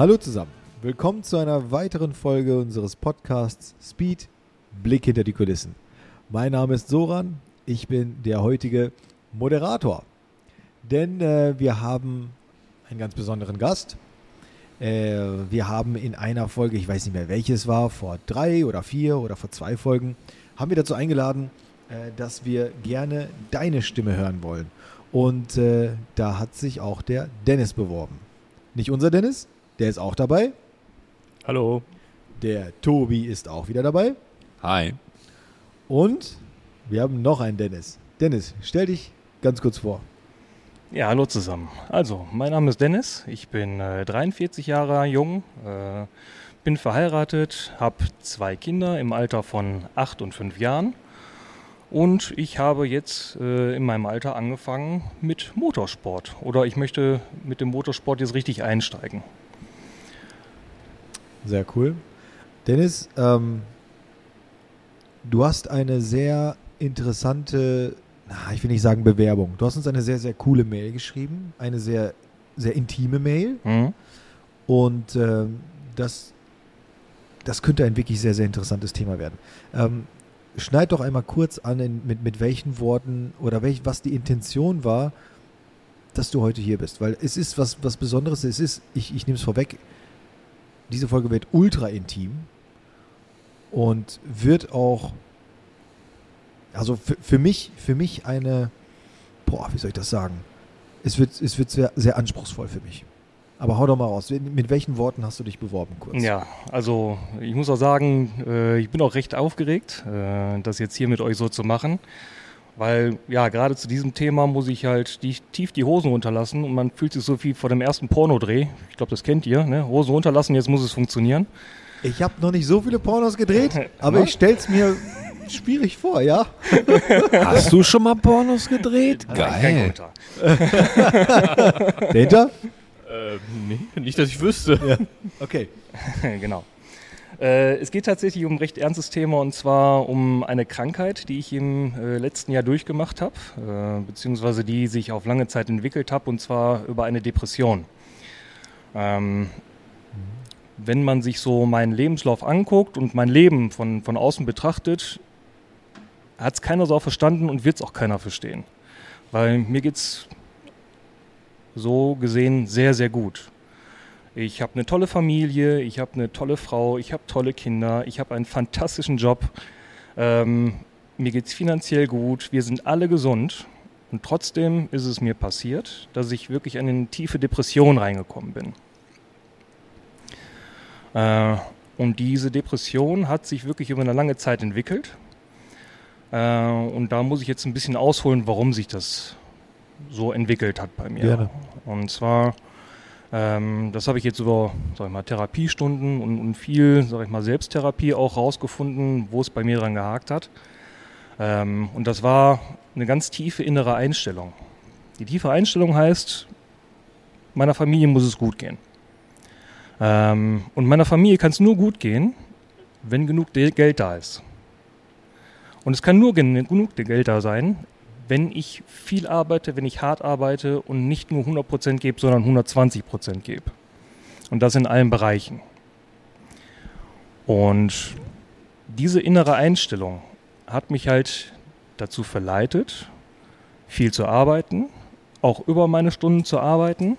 Hallo zusammen. Willkommen zu einer weiteren Folge unseres Podcasts Speed Blick hinter die Kulissen. Mein Name ist Soran, ich bin der heutige Moderator. Denn äh, wir haben einen ganz besonderen Gast. Äh, wir haben in einer Folge, ich weiß nicht mehr welches war, vor drei oder vier oder vor zwei Folgen, haben wir dazu eingeladen, äh, dass wir gerne deine Stimme hören wollen. Und äh, da hat sich auch der Dennis beworben. Nicht unser Dennis, der ist auch dabei. Hallo. Der Tobi ist auch wieder dabei. Hi. Und wir haben noch einen Dennis. Dennis, stell dich ganz kurz vor. Ja, hallo zusammen. Also, mein Name ist Dennis. Ich bin äh, 43 Jahre jung, äh, bin verheiratet, habe zwei Kinder im Alter von 8 und 5 Jahren. Und ich habe jetzt äh, in meinem Alter angefangen mit Motorsport. Oder ich möchte mit dem Motorsport jetzt richtig einsteigen. Sehr cool. Dennis, ähm, du hast eine sehr interessante, na, ich will nicht sagen Bewerbung. Du hast uns eine sehr, sehr coole Mail geschrieben. Eine sehr, sehr intime Mail. Mhm. Und ähm, das, das könnte ein wirklich sehr, sehr interessantes Thema werden. Ähm, schneid doch einmal kurz an, in, mit, mit welchen Worten oder welch, was die Intention war, dass du heute hier bist. Weil es ist was, was Besonderes. Es ist, ich, ich nehme es vorweg, diese Folge wird ultra intim und wird auch, also für, für mich, für mich eine, boah, wie soll ich das sagen? Es wird, es wird sehr, sehr anspruchsvoll für mich. Aber hau doch mal raus. Mit welchen Worten hast du dich beworben kurz? Ja, also ich muss auch sagen, äh, ich bin auch recht aufgeregt, äh, das jetzt hier mit euch so zu machen. Weil ja, gerade zu diesem Thema muss ich halt die, tief die Hosen runterlassen und man fühlt sich so wie vor dem ersten Pornodreh. Ich glaube, das kennt ihr, ne? Hosen runterlassen, jetzt muss es funktionieren. Ich habe noch nicht so viele Pornos gedreht, aber ich stell's mir schwierig vor, ja? Hast du schon mal Pornos gedreht? Geil. Dahinter? Äh, nee, nicht, dass ich wüsste. Ja. Okay. genau. Äh, es geht tatsächlich um ein recht ernstes Thema und zwar um eine Krankheit, die ich im äh, letzten Jahr durchgemacht habe, äh, beziehungsweise die sich auf lange Zeit entwickelt habe und zwar über eine Depression. Ähm, wenn man sich so meinen Lebenslauf anguckt und mein Leben von, von außen betrachtet, hat es keiner so verstanden und wird es auch keiner verstehen. Weil mir geht es so gesehen sehr, sehr gut. Ich habe eine tolle Familie, ich habe eine tolle Frau, ich habe tolle Kinder, ich habe einen fantastischen Job. Ähm, mir geht es finanziell gut, wir sind alle gesund. Und trotzdem ist es mir passiert, dass ich wirklich in eine tiefe Depression reingekommen bin. Äh, und diese Depression hat sich wirklich über eine lange Zeit entwickelt. Äh, und da muss ich jetzt ein bisschen ausholen, warum sich das so entwickelt hat bei mir. Gerne. Und zwar, ähm, das habe ich jetzt über, sag ich mal, Therapiestunden und, und viel, sag ich mal, Selbsttherapie auch rausgefunden, wo es bei mir dran gehakt hat. Ähm, und das war eine ganz tiefe innere Einstellung. Die tiefe Einstellung heißt, meiner Familie muss es gut gehen. Ähm, und meiner Familie kann es nur gut gehen, wenn genug Geld da ist. Und es kann nur gen genug Geld da sein, wenn ich viel arbeite, wenn ich hart arbeite und nicht nur 100% gebe, sondern 120% gebe. Und das in allen Bereichen. Und diese innere Einstellung hat mich halt dazu verleitet, viel zu arbeiten, auch über meine Stunden zu arbeiten.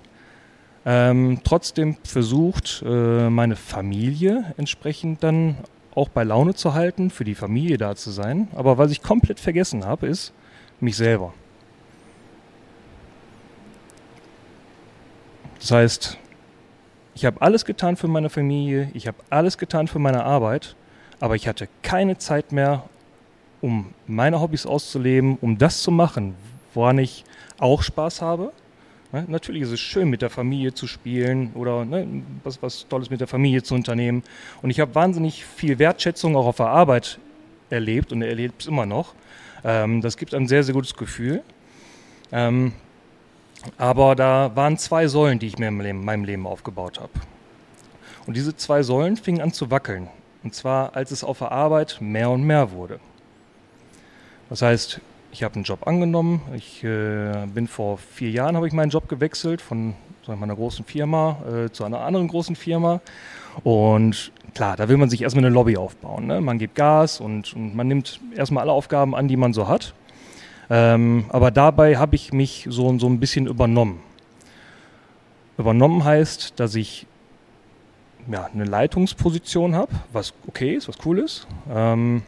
Ähm, trotzdem versucht, äh, meine Familie entsprechend dann auch bei Laune zu halten, für die Familie da zu sein. Aber was ich komplett vergessen habe, ist mich selber. Das heißt, ich habe alles getan für meine Familie, ich habe alles getan für meine Arbeit, aber ich hatte keine Zeit mehr, um meine Hobbys auszuleben, um das zu machen, woran ich auch Spaß habe. Ne? Natürlich ist es schön, mit der Familie zu spielen oder ne, was, was Tolles mit der Familie zu unternehmen. Und ich habe wahnsinnig viel Wertschätzung auch auf der Arbeit erlebt und erlebe es immer noch. Ähm, das gibt ein sehr, sehr gutes Gefühl. Ähm, aber da waren zwei Säulen, die ich mir in meinem Leben, aufgebaut habe. Und diese zwei Säulen fingen an zu wackeln. Und zwar, als es auf der Arbeit mehr und mehr wurde. Das heißt, ich habe einen Job angenommen. Ich äh, bin vor vier Jahren habe ich meinen Job gewechselt von sagen wir, einer großen Firma äh, zu einer anderen großen Firma. Und klar, da will man sich erstmal eine Lobby aufbauen. Ne? Man gibt Gas und, und, man nimmt erstmal alle Aufgaben an, die man so hat. Ähm, aber dabei habe ich mich so, so ein bisschen übernommen. Übernommen heißt, dass ich ja, eine Leitungsposition habe, was okay ist, was cool ist. Ähm,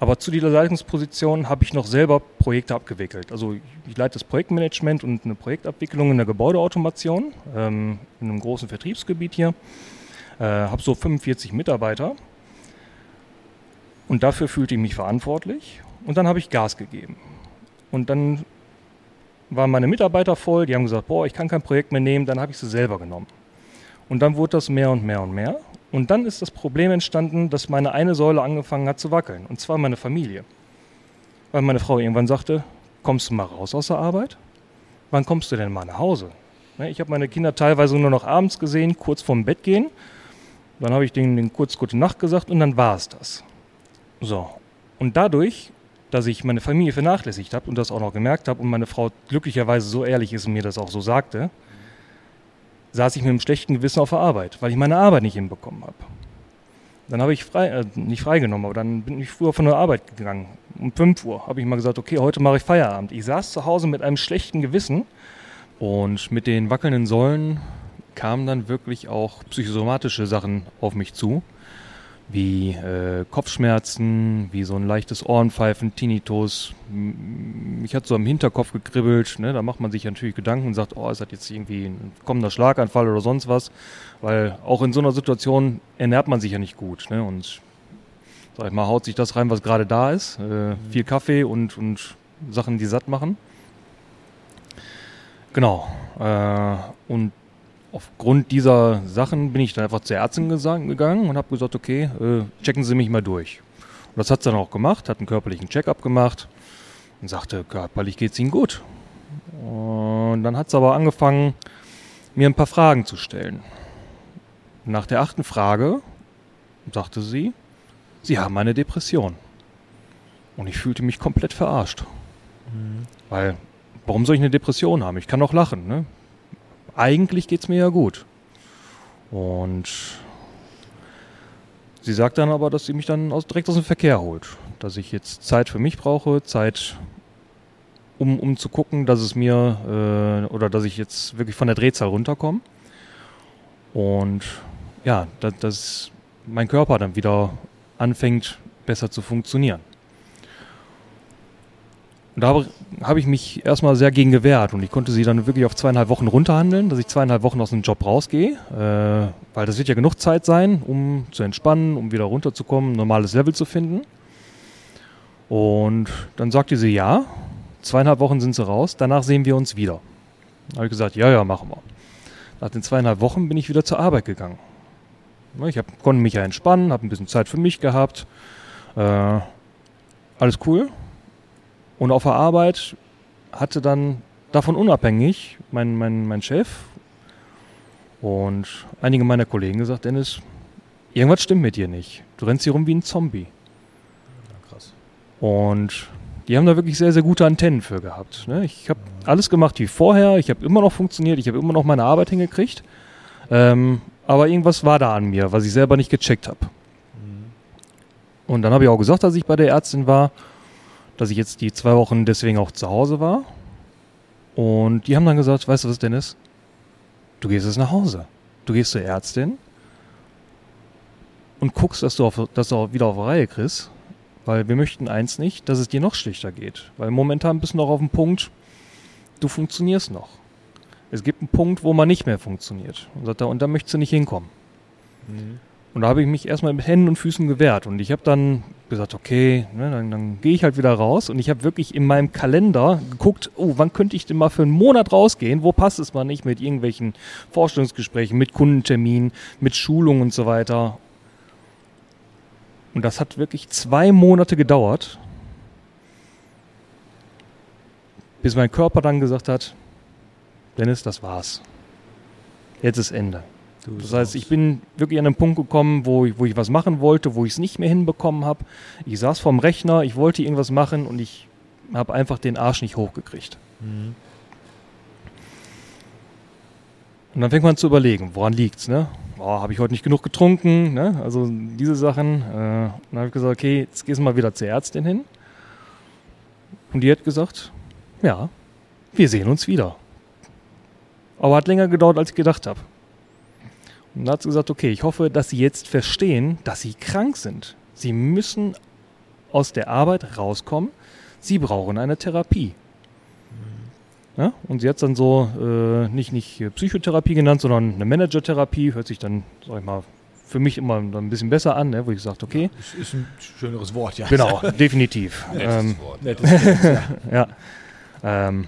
aber zu dieser Leitungsposition habe ich noch selber Projekte abgewickelt. Also ich leite das Projektmanagement und eine Projektabwicklung in der Gebäudeautomation ähm, in einem großen Vertriebsgebiet hier. Äh, habe so 45 Mitarbeiter und dafür fühlte ich mich verantwortlich und dann habe ich Gas gegeben. Und dann waren meine Mitarbeiter voll, die haben gesagt, boah, ich kann kein Projekt mehr nehmen, dann habe ich sie selber genommen. Und dann wurde das mehr und mehr und mehr. Und dann ist das Problem entstanden, dass meine eine Säule angefangen hat zu wackeln, und zwar meine Familie. Weil meine Frau irgendwann sagte, kommst du mal raus aus der Arbeit? Wann kommst du denn mal nach Hause? Ne, ich habe meine Kinder teilweise nur noch abends gesehen, kurz vorm Bett gehen. Dann habe ich denen, denen kurz gute Nacht gesagt und dann war es das. So. Und dadurch, dass ich meine Familie vernachlässigt habe und das auch noch gemerkt habe und meine Frau glücklicherweise so ehrlich ist und mir das auch so sagte, saß ich mit einem schlechten Gewissen auf der Arbeit, weil ich meine Arbeit nicht hinbekommen habe. Dann habe ich frei, äh, nicht freigenommen, aber dann bin ich früher von der Arbeit gegangen. Um 5 Uhr habe ich mal gesagt, okay, heute mache ich Feierabend. Ich saß zu Hause mit einem schlechten Gewissen und mit den wackelnden Säulen kamen dann wirklich auch psychosomatische Sachen auf mich zu wie äh, Kopfschmerzen, wie so ein leichtes Ohrenpfeifen, Tinnitus. Mich hat so im Hinterkopf gekribbelt. Ne? Da macht man sich natürlich Gedanken und sagt, oh, ist das jetzt irgendwie ein kommender Schlaganfall oder sonst was? Weil auch in so einer Situation ernährt man sich ja nicht gut. Ne? Und sag ich mal, haut sich das rein, was gerade da ist. Äh, viel Kaffee und, und Sachen, die satt machen. Genau. Äh, und aufgrund dieser Sachen bin ich dann einfach zur Ärztin gegangen und habe gesagt, okay, äh, checken Sie mich mal durch. Und das hat sie dann auch gemacht, hat einen körperlichen Check-up gemacht und sagte, körperlich geht es Ihnen gut. Und dann hat sie aber angefangen, mir ein paar Fragen zu stellen. Nach der achten Frage sagte sie, Sie haben eine Depression. Und ich fühlte mich komplett verarscht. Mhm. Weil, warum soll ich eine Depression haben? Ich kann doch lachen. Ne? Eigentlich geht es mir ja gut. Und sie sagt dann aber, dass sie mich dann aus, direkt aus dem Verkehr holt. Dass ich jetzt Zeit für mich brauche, Zeit, um, um zu gucken, dass es mir äh, oder dass ich jetzt wirklich von der Drehzahl runterkomme. Und ja, dass, dass mein Körper dann wieder anfängt, besser zu funktionieren. Und da habe ich mich erstmal sehr gegen gewehrt und ich konnte sie dann wirklich auf zweieinhalb Wochen runterhandeln, dass ich zweieinhalb Wochen aus dem Job rausgehe, äh, weil das wird ja genug Zeit sein, um zu entspannen, um wieder runterzukommen, ein normales Level zu finden. Und dann sagte sie ja, zweieinhalb Wochen sind sie raus, danach sehen wir uns wieder. Da habe ich gesagt, ja, ja, machen wir. Nach den zweieinhalb Wochen bin ich wieder zur Arbeit gegangen. Ich hab, konnte mich ja entspannen, habe ein bisschen Zeit für mich gehabt. Äh, alles cool. Und auf der Arbeit hatte dann davon unabhängig mein, mein, mein Chef und einige meiner Kollegen gesagt, Dennis, irgendwas stimmt mit dir nicht. Du rennst hier rum wie ein Zombie. Ja, krass. Und die haben da wirklich sehr, sehr gute Antennen für gehabt. Ne? Ich habe alles gemacht wie vorher, ich habe immer noch funktioniert, ich habe immer noch meine Arbeit hingekriegt. Ähm, aber irgendwas war da an mir, was ich selber nicht gecheckt habe. Mhm. Und dann habe ich auch gesagt, dass ich bei der Ärztin war dass ich jetzt die zwei Wochen deswegen auch zu Hause war. Und die haben dann gesagt, weißt du was, Dennis? Du gehst jetzt nach Hause. Du gehst zur Ärztin und guckst, dass du, auf, dass du wieder auf Reihe kriegst. Weil wir möchten eins nicht, dass es dir noch schlechter geht. Weil momentan bist du noch auf dem Punkt, du funktionierst noch. Es gibt einen Punkt, wo man nicht mehr funktioniert. Und, sagt er, und da möchtest du nicht hinkommen. Mhm. Und da habe ich mich erstmal mit Händen und Füßen gewehrt. Und ich habe dann gesagt, okay, ne, dann, dann gehe ich halt wieder raus. Und ich habe wirklich in meinem Kalender geguckt, oh, wann könnte ich denn mal für einen Monat rausgehen? Wo passt es mal nicht mit irgendwelchen Vorstellungsgesprächen, mit Kundenterminen, mit Schulungen und so weiter. Und das hat wirklich zwei Monate gedauert, bis mein Körper dann gesagt hat, Dennis, das war's. Jetzt ist Ende. Du Das heißt, ich bin wirklich an einen Punkt gekommen, wo ich, wo ich was machen wollte, wo ich es nicht mehr hinbekommen habe. Ich saß vorm Rechner, ich wollte irgendwas machen und ich habe einfach den Arsch nicht hochgekriegt. Mhm. Und dann fängt man zu überlegen, woran liegt's, ne? Oh, habe ich heute nicht genug getrunken, ne? Also diese Sachen. Äh, dann habe ich gesagt, okay, jetzt gehst du mal wieder zur Ärztin hin. Und die hat gesagt, ja, wir sehen uns wieder. Aber hat länger gedauert, als ich gedacht habe. Und dann hat sie gesagt, okay, ich hoffe, dass Sie jetzt verstehen, dass Sie krank sind. Sie müssen aus der Arbeit rauskommen. Sie brauchen eine Therapie. Ja? Und sie hat es dann so äh, nicht, nicht Psychotherapie genannt, sondern eine Managertherapie. Hört sich dann, sag ich mal, für mich immer ein bisschen besser an, ne? wo ich sagte, okay, Ist, ist ein schöneres Wort, ja. genau, definitiv. Nettes Ähm, Wort. Nettes Wort, ja. ja. Ähm,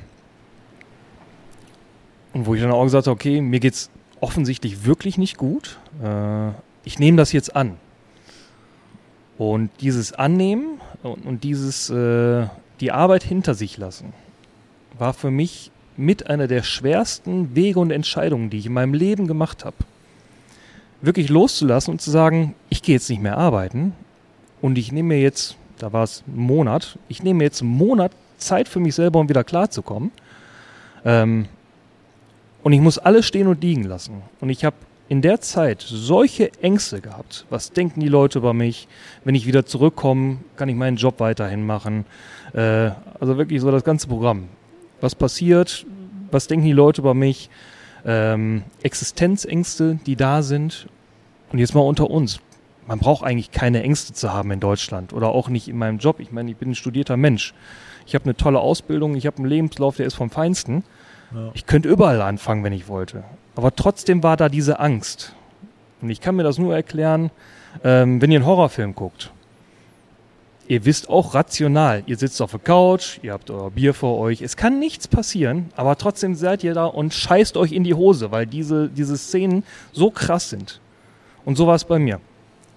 und wo ich dann auch gesagt habe, okay, mir geht's offensichtlich wirklich nicht gut. Äh, ich nehme das jetzt an. Und dieses Annehmen und, und dieses äh, die Arbeit hinter sich lassen, war für mich mit einer der schwersten Wege und Entscheidungen, die ich in meinem Leben gemacht habe. Wirklich loszulassen und zu sagen, ich gehe jetzt nicht mehr arbeiten und ich nehme mir jetzt, da war es ein Monat, ich nehme mir jetzt einen Monat Zeit für mich selber, um wieder klarzukommen. Ähm, und ich muss alles stehen und liegen lassen. Und ich habe in der Zeit solche Ängste gehabt. Was denken die Leute über mich? Wenn ich wieder zurückkomme, kann ich meinen Job weiterhin machen. Äh, also wirklich so das ganze Programm. Was passiert? Was denken die Leute über mich? Ähm, Existenzängste, die da sind. Und jetzt mal unter uns. Man braucht eigentlich keine Ängste zu haben in Deutschland oder auch nicht in meinem Job. Ich meine, ich bin ein studierter Mensch. Ich habe eine tolle Ausbildung, ich habe einen Lebenslauf, der ist vom Feinsten. Ja. Ich könnte überall anfangen, wenn ich wollte. Aber trotzdem war da diese Angst. Und ich kann mir das nur erklären, ähm, wenn ihr einen Horrorfilm guckt. Ihr wisst auch rational, ihr sitzt auf der Couch, ihr habt euer Bier vor euch, es kann nichts passieren, aber trotzdem seid ihr da und scheißt euch in die Hose, weil diese, diese Szenen so krass sind. Und so war es bei mir.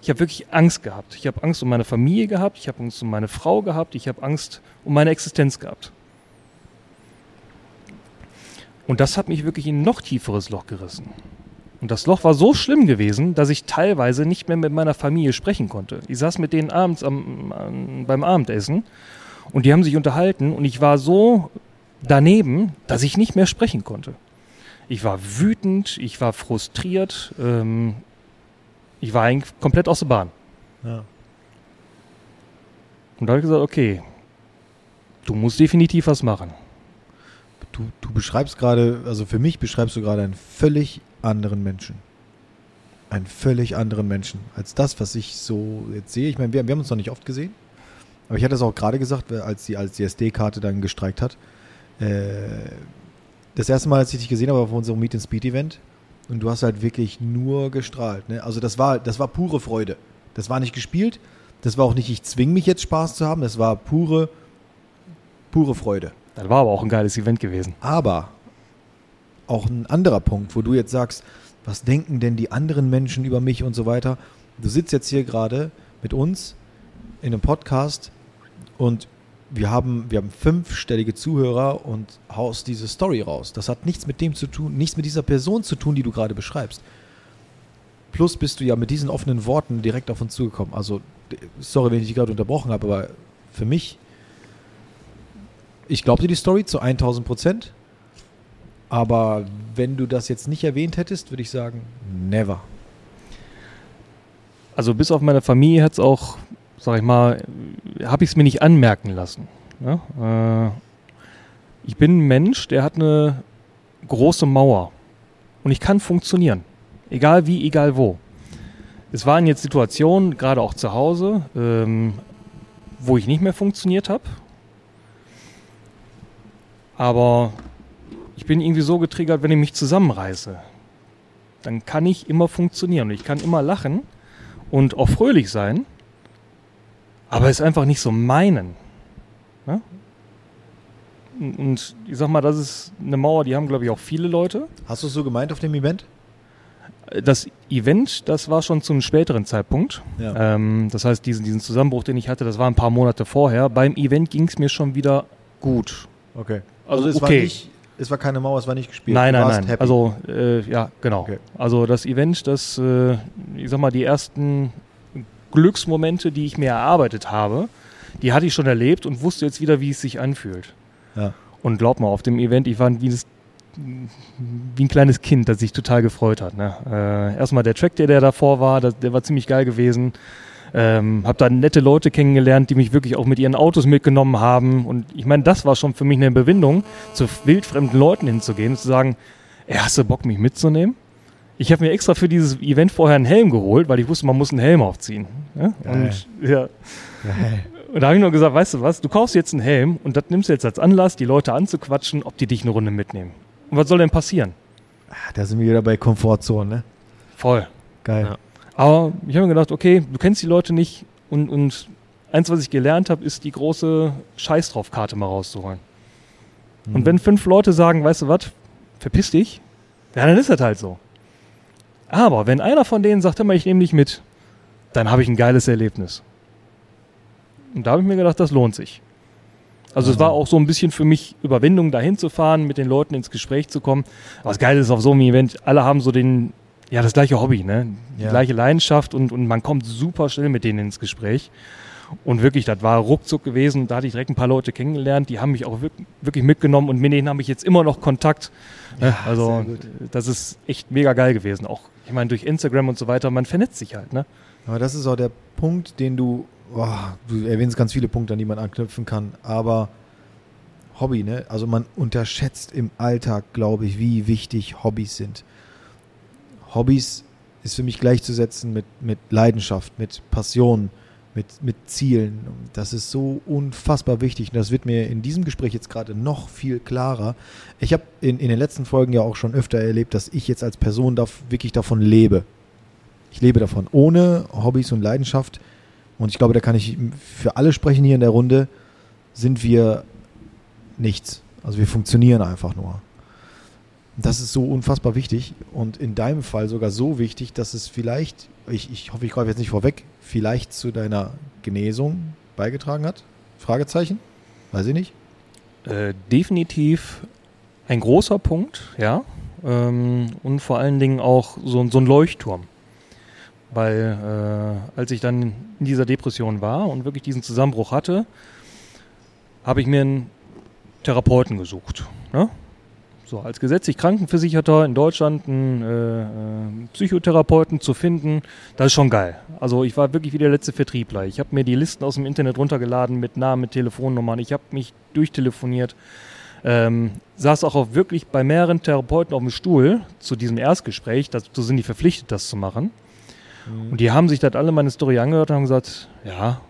Ich habe wirklich Angst gehabt. Ich habe Angst um meine Familie gehabt, ich habe Angst um meine Frau gehabt, ich habe Angst um meine Existenz gehabt. Und das hat mich wirklich in ein noch tieferes Loch gerissen. Und das Loch war so schlimm gewesen, dass ich teilweise nicht mehr mit meiner Familie sprechen konnte. Ich saß mit denen abends am, am, beim Abendessen und die haben sich unterhalten und ich war so daneben, dass ich nicht mehr sprechen konnte. Ich war wütend, ich war frustriert, ähm, ich war eigentlich komplett aus der Bahn. Ja. Und da habe ich gesagt, okay, du musst definitiv was machen. Du, du beschreibst gerade, also für mich beschreibst du gerade einen völlig anderen Menschen. Einen völlig anderen Menschen als das, was ich so jetzt sehe. Ich meine, wir, wir haben uns noch nicht oft gesehen. Aber ich hatte es auch gerade gesagt, als die, als die SD-Karte dann gestreikt hat. Äh, das erste Mal, als ich dich gesehen habe, war auf unserem Meet and Speed Event. Und du hast halt wirklich nur gestrahlt. Ne? Also das war, das war pure Freude. Das war nicht gespielt. Das war auch nicht, ich zwinge mich jetzt Spaß zu haben. Das war pure, pure Freude. Das war aber auch ein geiles Event gewesen. Aber auch ein anderer Punkt, wo du jetzt sagst, was denken denn die anderen Menschen über mich und so weiter. Du sitzt jetzt hier gerade mit uns in einem Podcast und wir haben, wir haben fünfstellige Zuhörer und haust diese Story raus. Das hat nichts mit dem zu tun, nichts mit dieser Person zu tun, die du gerade beschreibst. Plus bist du ja mit diesen offenen Worten direkt auf uns zugekommen. Also, sorry, wenn ich dich gerade unterbrochen habe, aber für mich, ich glaubte die Story zu 1000 Prozent. Aber wenn du das jetzt nicht erwähnt hättest, würde ich sagen, never. Also bis auf meine Familie hat es auch, sag ich mal, habe ich es mir nicht anmerken lassen. Ja? Äh, ich bin ein Mensch, der hat eine große Mauer. Und ich kann funktionieren. Egal wie, egal wo. Es waren jetzt Situationen, gerade auch zu Hause, ähm, wo ich nicht mehr funktioniert habe. Aber ich bin irgendwie so getriggert, wenn ich mich zusammenreiße, dann kann ich immer funktionieren. Ich kann immer lachen und auch fröhlich sein, aber es einfach nicht so meinen. Ja? Und ich sag mal, das ist eine Mauer, die haben, glaube ich, auch viele Leute. Hast du es so gemeint auf dem Event? Das Event, das war schon zum späteren Zeitpunkt. Ja. Ähm, das heißt, diesen, diesen Zusammenbruch, den ich hatte, das war ein paar Monate vorher. Beim Event ging es mir schon wieder gut. Okay. Also es okay. war nicht Es war keine Mauer, es war nicht gespielt. Nein, Du nein, warst nein. happy. Also, äh, ja, genau. Okay. Also das Event, das, äh, ich sag mal, die ersten Glücksmomente, die ich mir erarbeitet habe, die hatte ich schon erlebt und wusste jetzt wieder, wie es sich anfühlt. Ja. Und glaub mal, auf dem Event, ich war wie, das, wie ein kleines Kind, das sich total gefreut hat. Ne? Äh, erstmal der Track, der, der davor war, das, der war ziemlich geil gewesen. Ähm, hab da nette Leute kennengelernt, die mich wirklich auch mit ihren Autos mitgenommen haben. Und ich meine, das war schon für mich eine Überwindung, zu wildfremden Leuten hinzugehen und zu sagen, ey, hast du Bock, mich mitzunehmen? Ich habe mir extra für dieses Event vorher einen Helm geholt, weil ich wusste, man muss einen Helm aufziehen. Ja? Und, ja. und da habe ich nur gesagt, weißt du was, du kaufst jetzt einen Helm und das nimmst du jetzt als Anlass, die Leute anzuquatschen, ob die dich eine Runde mitnehmen. Und was soll denn passieren? Ah, Da sind wir wieder bei Komfortzone, ne? Voll. Geil. Ja. Aber ich habe mir gedacht, okay, du kennst die Leute nicht und, und eins, was ich gelernt habe, ist die große Scheiß drauf Karte mal rauszuholen. Mhm. Und wenn fünf Leute sagen, weißt du was, verpiss dich, ja, dann ist das halt so. Aber wenn einer von denen sagt, immer, ich nehme dich mit, dann habe ich ein geiles Erlebnis. Und da habe ich mir gedacht, das lohnt sich. Also es war auch so ein bisschen für mich Überwindung, dahin zu fahren, mit den Leuten ins Gespräch zu kommen. Was geil ist auf so einem Event, alle haben so den, ja, das gleiche Hobby, ne? Die Ja. gleiche Leidenschaft und, und man kommt super schnell mit denen ins Gespräch. Und wirklich, das war ruckzuck gewesen. Da hatte ich direkt ein paar Leute kennengelernt, die haben mich auch wirk- wirklich mitgenommen und mit denen habe ich jetzt immer noch Kontakt. Ne? Ja, also das ist echt mega geil gewesen. Auch, ich meine, durch Instagram und so weiter, man vernetzt sich halt, ne? Aber das ist auch der Punkt, den du, oh, du erwähnst ganz viele Punkte, an die man anknüpfen kann, aber Hobby, ne? Also man unterschätzt im Alltag, glaube ich, wie wichtig Hobbys sind. Hobbys ist für mich gleichzusetzen mit, mit Leidenschaft, mit Passion, mit, mit Zielen. Das ist so unfassbar wichtig. Und das wird mir in diesem Gespräch jetzt gerade noch viel klarer. Ich habe in, in den letzten Folgen ja auch schon öfter erlebt, dass ich jetzt als Person darf, wirklich davon lebe. Ich lebe davon. Ohne Hobbys und Leidenschaft, und ich glaube, da kann ich für alle sprechen hier in der Runde, sind wir nichts. Also wir funktionieren einfach nur. Das ist so unfassbar wichtig und in deinem Fall sogar so wichtig, dass es vielleicht, ich, ich hoffe, ich greife jetzt nicht vorweg, vielleicht zu deiner Genesung beigetragen hat? Fragezeichen? Weiß ich nicht. Äh, definitiv ein großer Punkt, ja. Ähm, und vor allen Dingen auch so, so ein Leuchtturm. Weil äh, als ich dann in dieser Depression war und wirklich diesen Zusammenbruch hatte, habe ich mir einen Therapeuten gesucht. Ne? So, als gesetzlich Krankenversicherter in Deutschland einen äh, äh, Psychotherapeuten zu finden, das ist schon geil. Also ich war wirklich wie der letzte Vertriebler. Ich habe mir die Listen aus dem Internet runtergeladen mit Namen, mit Telefonnummern. Ich habe mich durchtelefoniert. Ähm, saß auch auf wirklich bei mehreren Therapeuten auf dem Stuhl zu diesem Erstgespräch. Dazu sind die verpflichtet, das zu machen. Und die haben sich das alle meine Story angehört und haben gesagt, ja,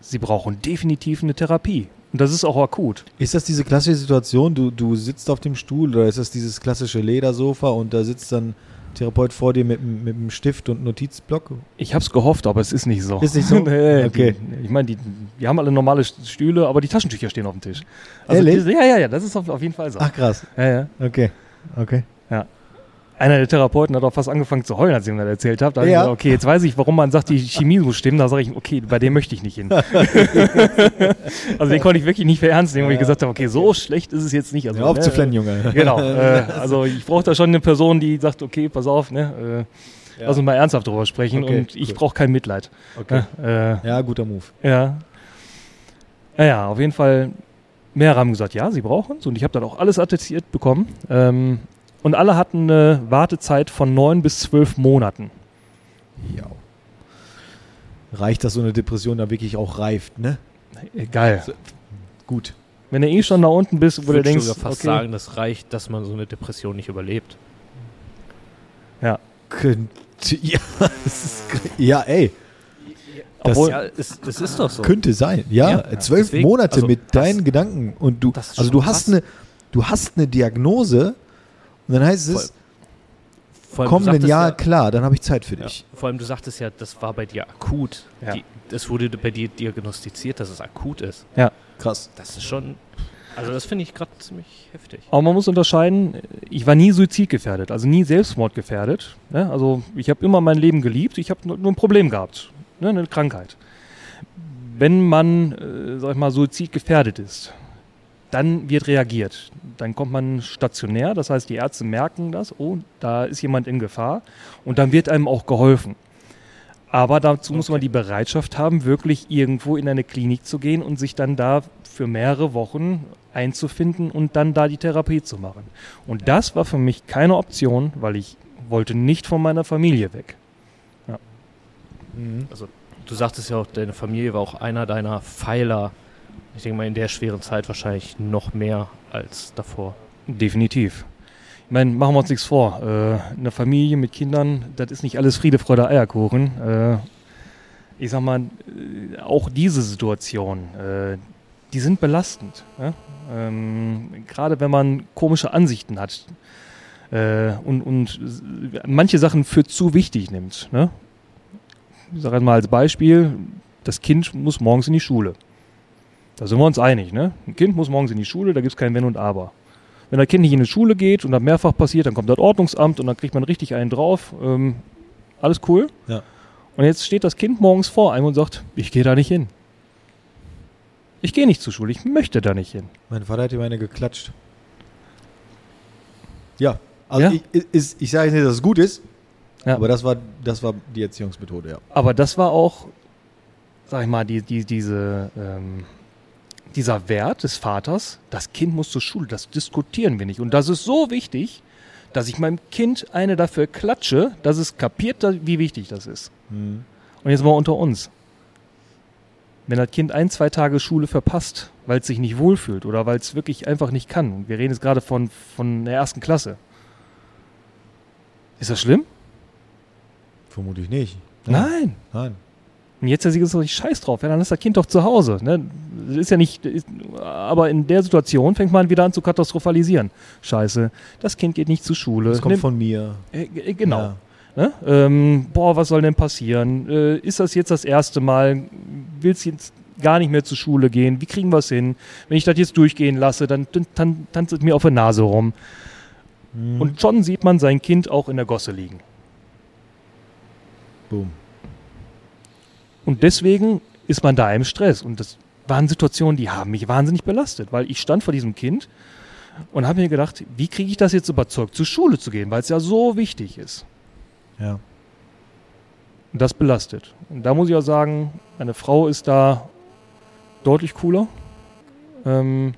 sie brauchen definitiv eine Therapie. Und das ist auch akut. Ist das diese klassische Situation, du, du sitzt auf dem Stuhl oder ist das dieses klassische Ledersofa und da sitzt dann ein Therapeut vor dir mit, mit einem Stift und Notizblock? Ich habe es gehofft, aber es ist nicht so. Ist nicht so? nee, Okay. Die, ich meine, die, die haben alle normale Stühle, aber die Taschentücher stehen auf dem Tisch. Also Ehrlich? diese- ja, ja, ja, das ist auf, auf jeden Fall so. Ach krass, Ja, ja. okay, okay. Einer der Therapeuten hat auch fast angefangen zu heulen, als ich ihm das erzählt habe. Da Ja. gesagt, okay, jetzt weiß ich, warum man sagt, die Chemie muss stimmen. Da sage ich, okay, bei dem möchte ich nicht hin. also den konnte ich wirklich nicht für ernst nehmen, wo ich Ja. gesagt habe, okay, so schlecht ist es jetzt nicht. Also, Hör auf ne, zu flennen, Junge. Genau. Äh, also ich brauche da schon eine Person, die sagt, okay, pass auf, ne, äh, lass uns mal ernsthaft drüber sprechen Okay, und ich cool. brauche kein Mitleid. Okay. Äh, Ja, guter Move. ja. Naja, auf jeden Fall, mehrere haben gesagt, ja, sie brauchen es und ich habe dann auch alles attestiert bekommen. Ähm, und alle hatten eine Wartezeit von neun bis zwölf Monaten. Ja. Reicht, dass so eine Depression da wirklich auch reift, ne? Äh, Geil. So- Gut. Wenn du eh schon da unten bist, wo Ich du würde denkst, sogar fast okay, sagen, das reicht, dass man so eine Depression nicht überlebt. Könnte, ja, das ist, ja, ey, das obwohl, ja, es, es ist doch so. könnte sein. Ja, Ja, zwölf deswegen, Monate also mit das- deinen Gedanken und du, das also du hast krass. eine, du hast eine Diagnose und dann heißt es, Vor allem, komm, du wenn sagtest ja, klar, dann habe ich Zeit für ja, dich. vor allem, du sagtest ja, das war bei dir akut. Ja. Die, es wurde bei dir diagnostiziert, dass es akut ist. Krass. Das ist schon. Also, das finde ich gerade ziemlich heftig. aber man muss unterscheiden, ich war nie suizidgefährdet, also nie selbstmordgefährdet. Ne? Also ich habe immer mein Leben geliebt, ich habe nur, nur ein Problem gehabt, ne? eine Krankheit. Wenn man, äh, sag ich mal, suizidgefährdet ist, dann wird reagiert. Dann kommt man stationär, das heißt, die Ärzte merken das, oh, da ist jemand in Gefahr und dann wird einem auch geholfen. Aber dazu muss man die Bereitschaft haben, wirklich irgendwo in eine Klinik zu gehen und sich dann da für mehrere Wochen einzufinden und dann da die Therapie zu machen. Und das war für mich keine Option, weil ich wollte nicht von meiner Familie weg. Also du sagtest ja auch, deine Familie war auch einer deiner Pfeiler. Ich denke mal, in der schweren Zeit wahrscheinlich noch mehr als davor. Definitiv. Ich meine, machen wir uns nichts vor. Äh, eine Familie mit Kindern, das ist nicht alles Friede, Freude, Eierkuchen. Äh, ich sag mal, äh, auch diese Situation, äh, die sind belastend. Ja? Ähm, Gerade wenn man komische Ansichten hat äh, und, und manche Sachen für zu wichtig nimmt. Ne? Ich sage mal als Beispiel, das Kind muss morgens in die Schule. Da sind wir uns einig. Ne? Ein Kind muss morgens in die Schule, da gibt es kein Wenn und Aber. Wenn das Kind nicht in die Schule geht und das mehrfach passiert, dann kommt das Ordnungsamt und dann kriegt man richtig einen drauf. Ähm, alles cool. Ja. Und jetzt steht das Kind morgens vor einem und sagt, ich gehe da nicht hin. Ich gehe nicht zur Schule, ich möchte da nicht hin. Mein Vater hat ihm eine geklatscht. Ja, also Ja? ich, ist, ich sage jetzt nicht, dass es gut ist, Ja. aber das war, das war die Erziehungsmethode, ja. Aber das war auch, sag ich mal, die, die, diese, ähm, dieser Wert des Vaters, das Kind muss zur Schule, das diskutieren wir nicht. Und das ist so wichtig, dass ich meinem Kind eine dafür klatsche, dass es kapiert, wie wichtig das ist. Mhm. Und jetzt mal unter uns. Wenn das Kind ein, zwei Tage Schule verpasst, weil es sich nicht wohlfühlt oder weil es wirklich einfach nicht kann, und wir reden jetzt gerade von, von der ersten Klasse, ist das schlimm? Vermutlich nicht. Nein. Nein. Und jetzt der ist doch nicht scheiß drauf, ja, dann ist das Kind doch zu Hause. Ne? Ist ja nicht, ist, aber in der Situation fängt man wieder an zu katastrophalisieren. Scheiße, das Kind geht nicht zur Schule. Das kommt Nimm- von mir. äh, äh, genau. Ja. Ne? Ähm, boah, was soll denn passieren? Äh, ist das jetzt das erste Mal? Willst du jetzt gar nicht mehr zur Schule gehen? Wie kriegen wir es hin? Wenn ich das jetzt durchgehen lasse, dann, dann, dann tanzt es mir auf der Nase rum. Mhm. Und schon sieht man sein Kind auch in der Gosse liegen. boom. Und deswegen ist man da im Stress. Und das waren Situationen, die haben mich wahnsinnig belastet, weil ich stand vor diesem Kind und habe mir gedacht, wie kriege ich das jetzt überzeugt, zur Schule zu gehen, weil es ja so wichtig ist. Ja. Und das belastet. Und da muss ich auch sagen, meine Frau ist da deutlich cooler ähm,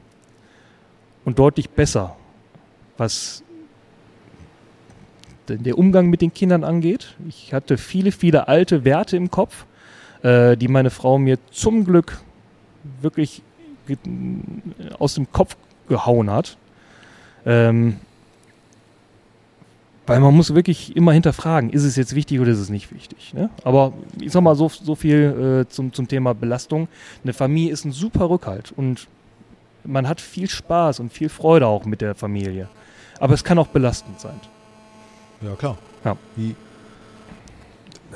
und deutlich besser, was den- der Umgang mit den Kindern angeht. Ich hatte viele, viele alte Werte im Kopf, äh, die meine Frau mir zum Glück wirklich aus dem Kopf gehauen hat. Ähm, weil man muss wirklich immer hinterfragen, ist es jetzt wichtig oder ist es nicht wichtig. Ne? Aber ich sag mal so, so viel äh, zum, zum Thema Belastung. Eine Familie ist ein super Rückhalt und man hat viel Spaß und viel Freude auch mit der Familie. Aber es kann auch belastend sein. Ja, klar. Ja. Wie,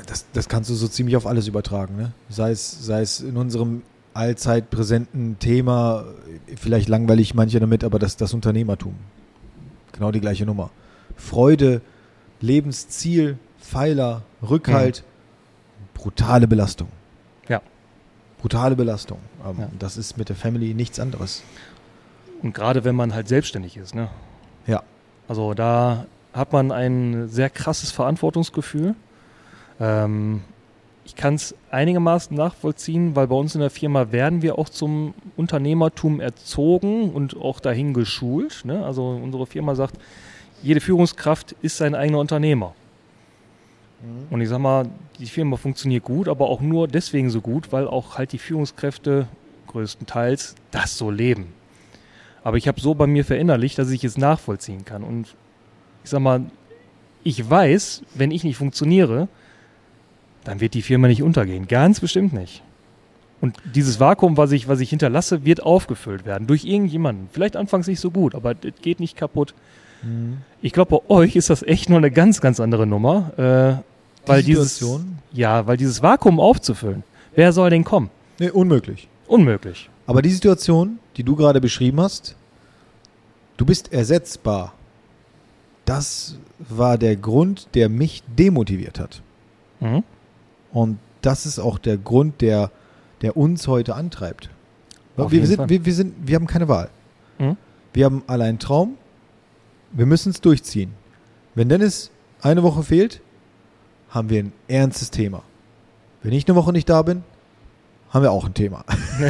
das, das kannst du so ziemlich auf alles übertragen, ne? Sei es, sei es in unserem allzeit präsenten Thema, vielleicht langweilig manche damit, aber das, das Unternehmertum. Genau die gleiche Nummer. Freude, Lebensziel, Pfeiler, Rückhalt, brutale Belastung. Ja. Brutale Belastung. Ähm, Ja. Das ist mit der Family nichts anderes. Und gerade wenn man halt selbstständig ist. Ne? Ja. Also da hat man ein sehr krasses Verantwortungsgefühl. Ähm, ich kann es einigermaßen nachvollziehen, weil bei uns in der Firma werden wir auch zum Unternehmertum erzogen und auch dahin geschult. Ne? Also unsere Firma sagt, jede Führungskraft ist sein eigener Unternehmer. Und ich sag mal, die Firma funktioniert gut, aber auch nur deswegen so gut, weil auch halt die Führungskräfte größtenteils das so leben. Aber ich habe so bei mir verinnerlicht, dass ich es nachvollziehen kann. Und ich sag mal, ich weiß, wenn ich nicht funktioniere, dann wird die Firma nicht untergehen. Ganz bestimmt nicht. Und dieses Vakuum, was ich, was ich hinterlasse, wird aufgefüllt werden durch irgendjemanden. Vielleicht anfangs nicht so gut, aber es geht nicht kaputt. Ich glaube, bei euch ist das echt nur eine ganz, ganz andere Nummer. Äh, weil Die dieses, Situation? ja, weil dieses Vakuum aufzufüllen, wer soll denn kommen? Nee, unmöglich. Unmöglich. Aber die Situation, die du gerade beschrieben hast, du bist ersetzbar. Das war der Grund, der mich demotiviert hat. Mhm. Und das ist auch der Grund, der, der uns heute antreibt. Auf wir, jeden sind, wir, wir, sind, wir haben keine Wahl. Mhm. Wir haben alle einen Traum. Wir müssen es durchziehen. Wenn Dennis eine Woche fehlt, haben wir ein ernstes Thema. Wenn ich eine Woche nicht da bin, haben wir auch ein Thema.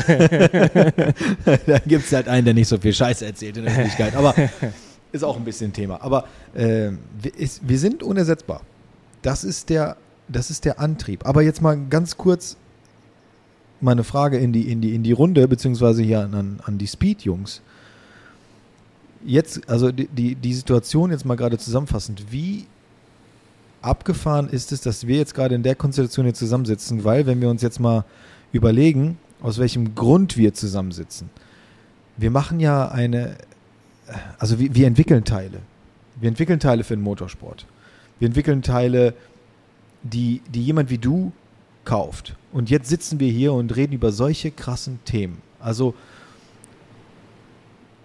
Dann gibt es halt einen, der nicht so viel Scheiße erzählt in der Öffentlichkeit. Aber ist auch ein bisschen ein Thema. Aber äh, wir, ist, wir sind unersetzbar. Das ist, der, das ist der Antrieb. Aber jetzt mal ganz kurz meine Frage in die, in die, in die Runde, beziehungsweise hier an, an die Speed-Jungs. Jetzt, also die, die, die Situation jetzt mal gerade zusammenfassend, wie abgefahren ist es, dass wir jetzt gerade in der Konstellation hier zusammensitzen, weil wenn wir uns jetzt mal überlegen, aus welchem Grund wir zusammensitzen. Wir machen ja eine, also wir, wir entwickeln Teile. Wir entwickeln Teile für den Motorsport. Wir entwickeln Teile, die, die jemand wie du kauft. Und jetzt sitzen wir hier und reden über solche krassen Themen. Also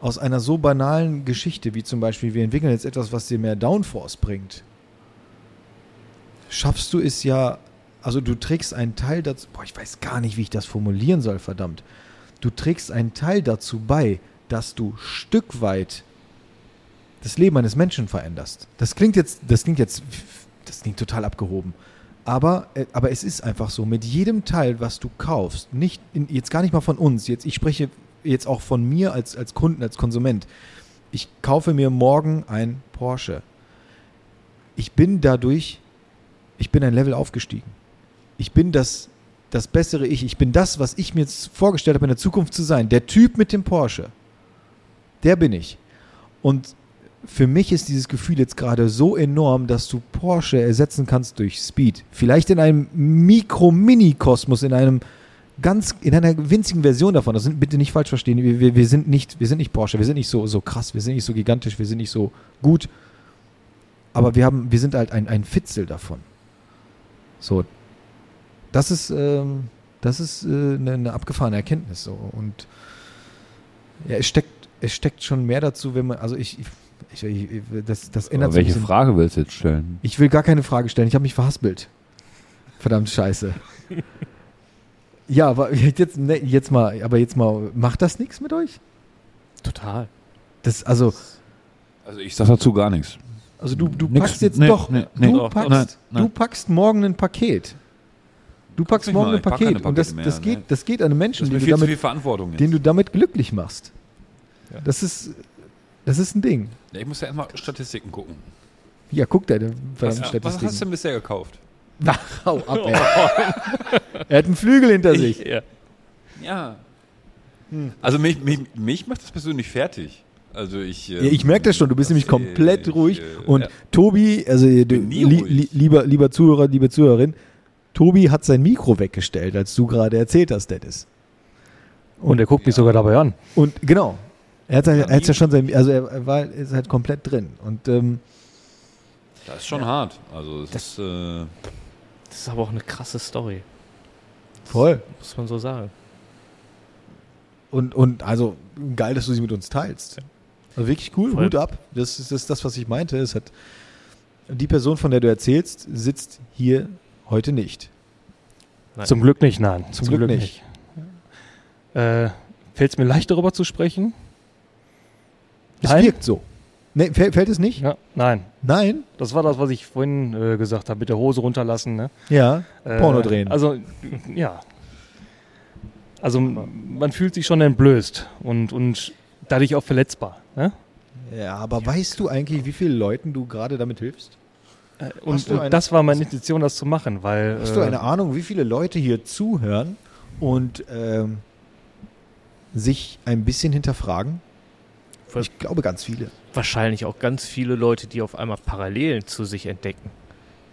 aus einer so banalen Geschichte wie zum Beispiel, wir entwickeln jetzt etwas, was dir mehr Downforce bringt, schaffst du es ja, also du trägst einen Teil dazu, boah, ich weiß gar nicht, wie ich das formulieren soll, verdammt. Du trägst einen Teil dazu bei, dass du Stück weit das Leben eines Menschen veränderst. Das klingt jetzt, das klingt jetzt, das klingt total abgehoben. Aber, äh, aber es ist einfach so, mit jedem Teil, was du kaufst, nicht in, jetzt gar nicht mal von uns, jetzt, ich spreche jetzt auch von mir als, als Kunden, als Konsument. Ich kaufe mir morgen ein Porsche. Ich bin dadurch, ich bin ein Level aufgestiegen. Ich bin das, das bessere Ich. Ich bin das, was ich mir jetzt vorgestellt habe, in der Zukunft zu sein. Der Typ mit dem Porsche. Der bin ich. Und für mich ist dieses Gefühl jetzt gerade so enorm, dass du Porsche ersetzen kannst durch Speed. Vielleicht in einem Mikro-Mini-Kosmos, in einem ganz, in einer winzigen Version davon. Das sind bitte nicht falsch verstehen. Wir, wir, wir, sind nicht, wir sind nicht Porsche, wir sind nicht so, so krass, wir sind nicht so gigantisch, wir sind nicht so gut. Aber wir haben, wir sind halt ein, ein Fitzel davon. So. Das ist, ähm, das ist äh, eine, eine abgefahrene Erkenntnis. So. Und ja, es steckt, es steckt schon mehr dazu, wenn man, also ich, ich, ich das, das ändert Aber welche bisschen. Frage willst du jetzt stellen? Ich will gar keine Frage stellen. Ich habe mich verhaspelt. Verdammt scheiße. ja, aber jetzt, ne, jetzt mal, aber jetzt mal, macht das nichts mit euch? Total. Das, also, Also ich sag dazu gar nichts. also du, du Nix. packst jetzt Nee, doch, nee, nee. du Doch, packst, nein, nein. du packst morgen ein Paket. Du packst morgen mal, ein ich pack Paket keine und das, mehr, das geht, nee. das geht an einen Menschen, den du, damit, den du damit glücklich machst. Ja. Das ist, das ist ein Ding. Ja, ich muss ja erstmal Statistiken gucken. Ja, guck deine Was, verdammten was hast du Statistiken. denn bisher gekauft? Na, hau ab, ey. er hat einen Flügel hinter sich. Ja. Ja. Also mich, mich, mich macht das persönlich fertig. Also ich. Ja, ich merke das schon, du bist nämlich komplett ich, ruhig. äh, Und ja. Tobi, also nie li, ruhig. li, lieber, lieber Zuhörer, liebe Zuhörerin, Tobi hat sein Mikro weggestellt, als du gerade erzählt hast, Dennis. Und er guckt mich sogar dabei an. Und genau, er hat, Ja, er ja schon sein, also er, er war ist halt komplett drin. Und ähm, Das ist schon hart. Also es Das- ist. Äh, Das ist aber auch eine krasse Story. voll. Muss man so sagen. Und, und also geil, dass du sie mit uns teilst. Also wirklich cool, Voll. Hut ab. Das ist das, ist das, was ich meinte. Es hat, die Person, von der du erzählst, sitzt hier heute nicht. Nein. Zum Glück nicht, nein. Zum Glück nicht. Äh, Fällt es mir leicht, darüber zu sprechen? Es Nein? wirkt so. Nee, fällt, fällt es nicht? Ja, nein. Nein? Das war das, was ich vorhin äh, gesagt habe, mit der Hose runterlassen. Ne? Ja. Äh, Porno drehen. Also, ja. Also, man fühlt sich schon entblößt und, und dadurch auch verletzbar. Ne? Ja, aber weißt du eigentlich, wie vielen Leuten du gerade damit hilfst? Äh, Und, und das war meine Intention, das zu machen, weil. Hast du äh, eine Ahnung, wie viele Leute hier zuhören und ähm, sich ein bisschen hinterfragen? Ich glaube, ganz viele. Wahrscheinlich auch ganz viele Leute, die auf einmal Parallelen zu sich entdecken.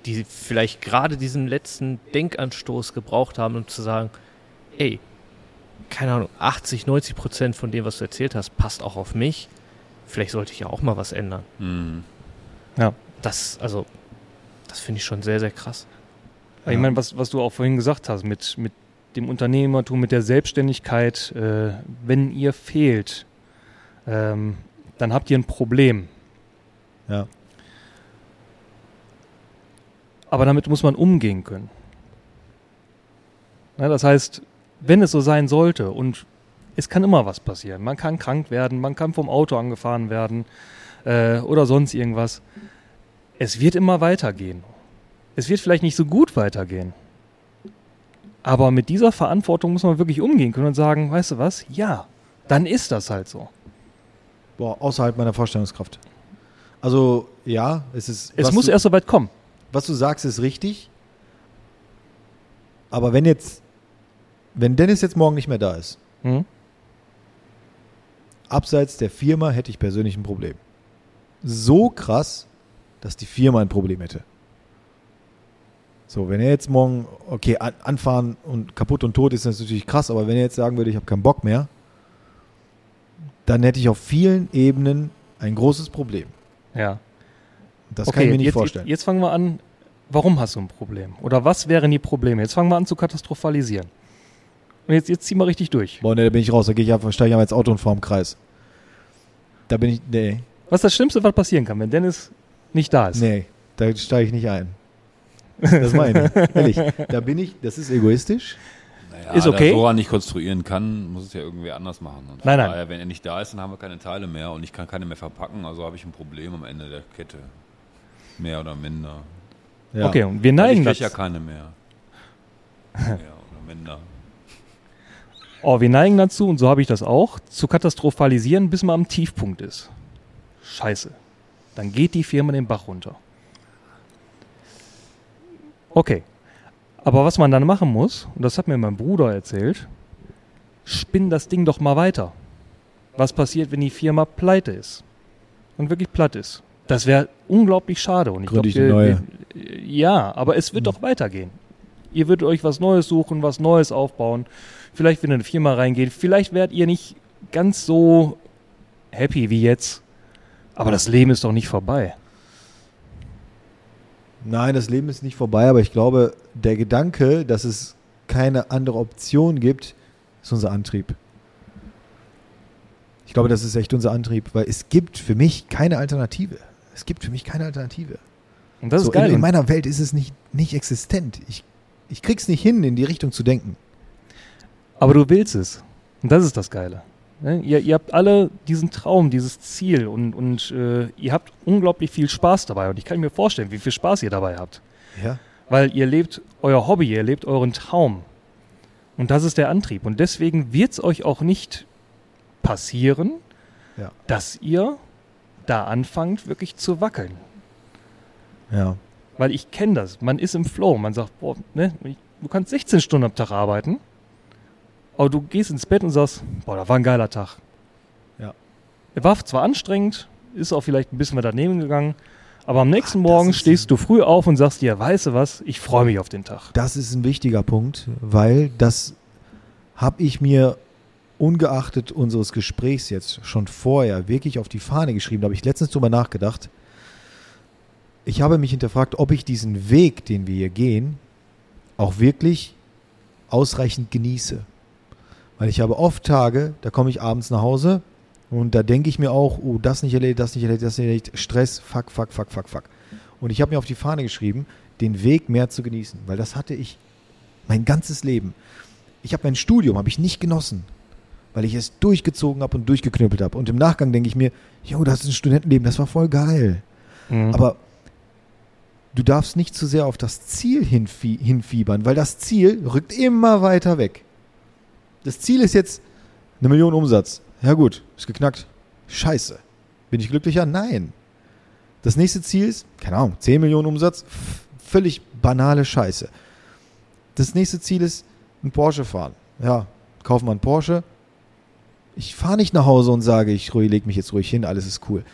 Die vielleicht gerade diesen letzten Denkanstoß gebraucht haben, um zu sagen, ey, keine Ahnung, 80, 90 Prozent von dem, was du erzählt hast, passt auch auf mich. Vielleicht sollte ich ja auch mal was ändern. mh. Das, also, das finde ich schon sehr, sehr krass. Aber Ich meine, was, was du auch vorhin gesagt hast, mit, mit dem Unternehmertum, mit der Selbstständigkeit, äh, wenn ihr fehlt, ähm, dann habt ihr ein Problem. Ja. Aber damit muss man umgehen können. Na, das heißt, wenn es so sein sollte und Es kann immer was passieren. Man kann krank werden, man kann vom Auto angefahren werden äh, oder sonst irgendwas. Es wird immer weitergehen. Es wird vielleicht nicht so gut weitergehen. Aber mit dieser Verantwortung muss man wirklich umgehen können und sagen, weißt du was? Ja, dann ist das halt so. Boah, außerhalb meiner Vorstellungskraft. Also, ja, es ist. Es muss du, erst so weit kommen. Was du sagst, ist richtig. Aber wenn jetzt. Wenn Dennis jetzt morgen nicht mehr da ist, Hm? abseits der Firma hätte ich persönlich ein Problem. So krass, dass die Firma ein Problem hätte. So, wenn er jetzt morgen, okay, an, anfahren und kaputt und tot ist das natürlich krass, aber wenn er jetzt sagen würde, ich habe keinen Bock mehr, dann hätte ich auf vielen Ebenen ein großes Problem. Ja. Das kann ich mir nicht jetzt, vorstellen. Jetzt fangen wir an, warum hast du ein Problem? Oder was wären die Probleme? Jetzt fangen wir an zu katastrophalisieren. Und jetzt, jetzt zieh mal richtig durch. Boah, ne, da bin ich raus, da gehe ich einfach, steige ich einfach ins Auto und fahre im Kreis. Da bin ich, nee, Was ist das Schlimmste, was passieren kann, wenn Dennis nicht da ist? nee, da steige ich nicht ein. Das meine ich, ehrlich. Da bin ich, das ist egoistisch. Naja, Ist okay. Da nicht konstruieren kann, muss es ja irgendwie anders machen. Und Nein, nein. Daher, wenn er nicht da ist, dann haben wir keine Teile mehr und ich kann keine mehr verpacken, also habe ich ein Problem am Ende der Kette. Mehr oder minder. Ja. Okay, und wir neigen ich krieg ja dazu. keine mehr. Mehr oder minder. Oh, wir neigen dazu, und so habe ich das auch, zu katastrophalisieren, bis man am Tiefpunkt ist. Scheiße. Dann geht die Firma den Bach runter. Okay. Aber was man dann machen muss, und das hat mir mein Bruder erzählt, spinn das Ding doch mal weiter. Was passiert, wenn die Firma pleite ist? Und wirklich platt ist? Das wäre unglaublich schade. Und ich glaube, neue. wir- ja, aber es wird doch weitergehen. Ihr würdet euch was Neues suchen, was Neues aufbauen. Vielleicht in eine Firma reingehen. Vielleicht werdet ihr nicht ganz so happy wie jetzt. Aber das Leben ist doch nicht vorbei. Nein, das Leben ist nicht vorbei, aber ich glaube, der Gedanke, dass es keine andere Option gibt, ist unser Antrieb. Ich glaube, das ist echt unser Antrieb, weil es gibt für mich keine Alternative. Es gibt für mich keine Alternative. Und das so, ist geil. In, in meiner Welt ist es nicht, nicht existent. Ich, ich krieg's nicht hin, in die Richtung zu denken. Aber du willst es. Und das ist das Geile. Ne? Ihr, ihr habt alle diesen Traum, dieses Ziel und, und äh, ihr habt unglaublich viel Spaß dabei. Und ich kann mir vorstellen, wie viel Spaß ihr dabei habt. Ja. Weil ihr lebt euer Hobby, ihr lebt euren Traum. Und das ist der Antrieb. Und deswegen wird es euch auch nicht passieren, Ja. dass ihr da anfangt, wirklich zu wackeln. Ja. Weil ich kenne das. Man ist im Flow. Man sagt, boah, ne, du kannst 16 Stunden am Tag arbeiten, aber du gehst ins Bett und sagst, boah, das war ein geiler Tag. Ja. Er war zwar anstrengend, ist auch vielleicht ein bisschen mehr daneben gegangen, aber am nächsten Ach, Morgen stehst du früh auf und sagst dir, weißt du was, ich freue mich auf den Tag. Das ist ein wichtiger Punkt, weil das habe ich mir ungeachtet unseres Gesprächs jetzt schon vorher wirklich auf die Fahne geschrieben. Da habe ich letztens drüber nachgedacht. Ich habe mich hinterfragt, ob ich diesen Weg, den wir hier gehen, auch wirklich ausreichend genieße. Weil ich habe oft Tage, da komme ich abends nach Hause und da denke ich mir auch, oh, das nicht erledigt, das nicht erledigt, das nicht erledigt, Stress, fuck, fuck, fuck, fuck, fuck. Und ich habe mir auf die Fahne geschrieben, den Weg mehr zu genießen, weil das hatte ich mein ganzes Leben. Ich habe mein Studium habe ich nicht genossen, weil ich es durchgezogen habe und durchgeknüppelt habe. Und im Nachgang denke ich mir, jo, das ist ein Studentenleben, das war voll geil. Mhm. Aber du darfst nicht zu sehr auf das Ziel hinfie hinfiebern, weil das Ziel rückt immer weiter weg. Das Ziel ist jetzt eine Million Umsatz. Ja gut, ist geknackt. Scheiße. Bin ich glücklicher? Nein. Das nächste Ziel ist, keine Ahnung, 10 Millionen Umsatz. Völlig banale Scheiße. Das nächste Ziel ist, ein Porsche fahren. Ja, kaufen wir einen Porsche. Ich fahre nicht nach Hause und sage, ich lege mich jetzt ruhig hin, alles ist cool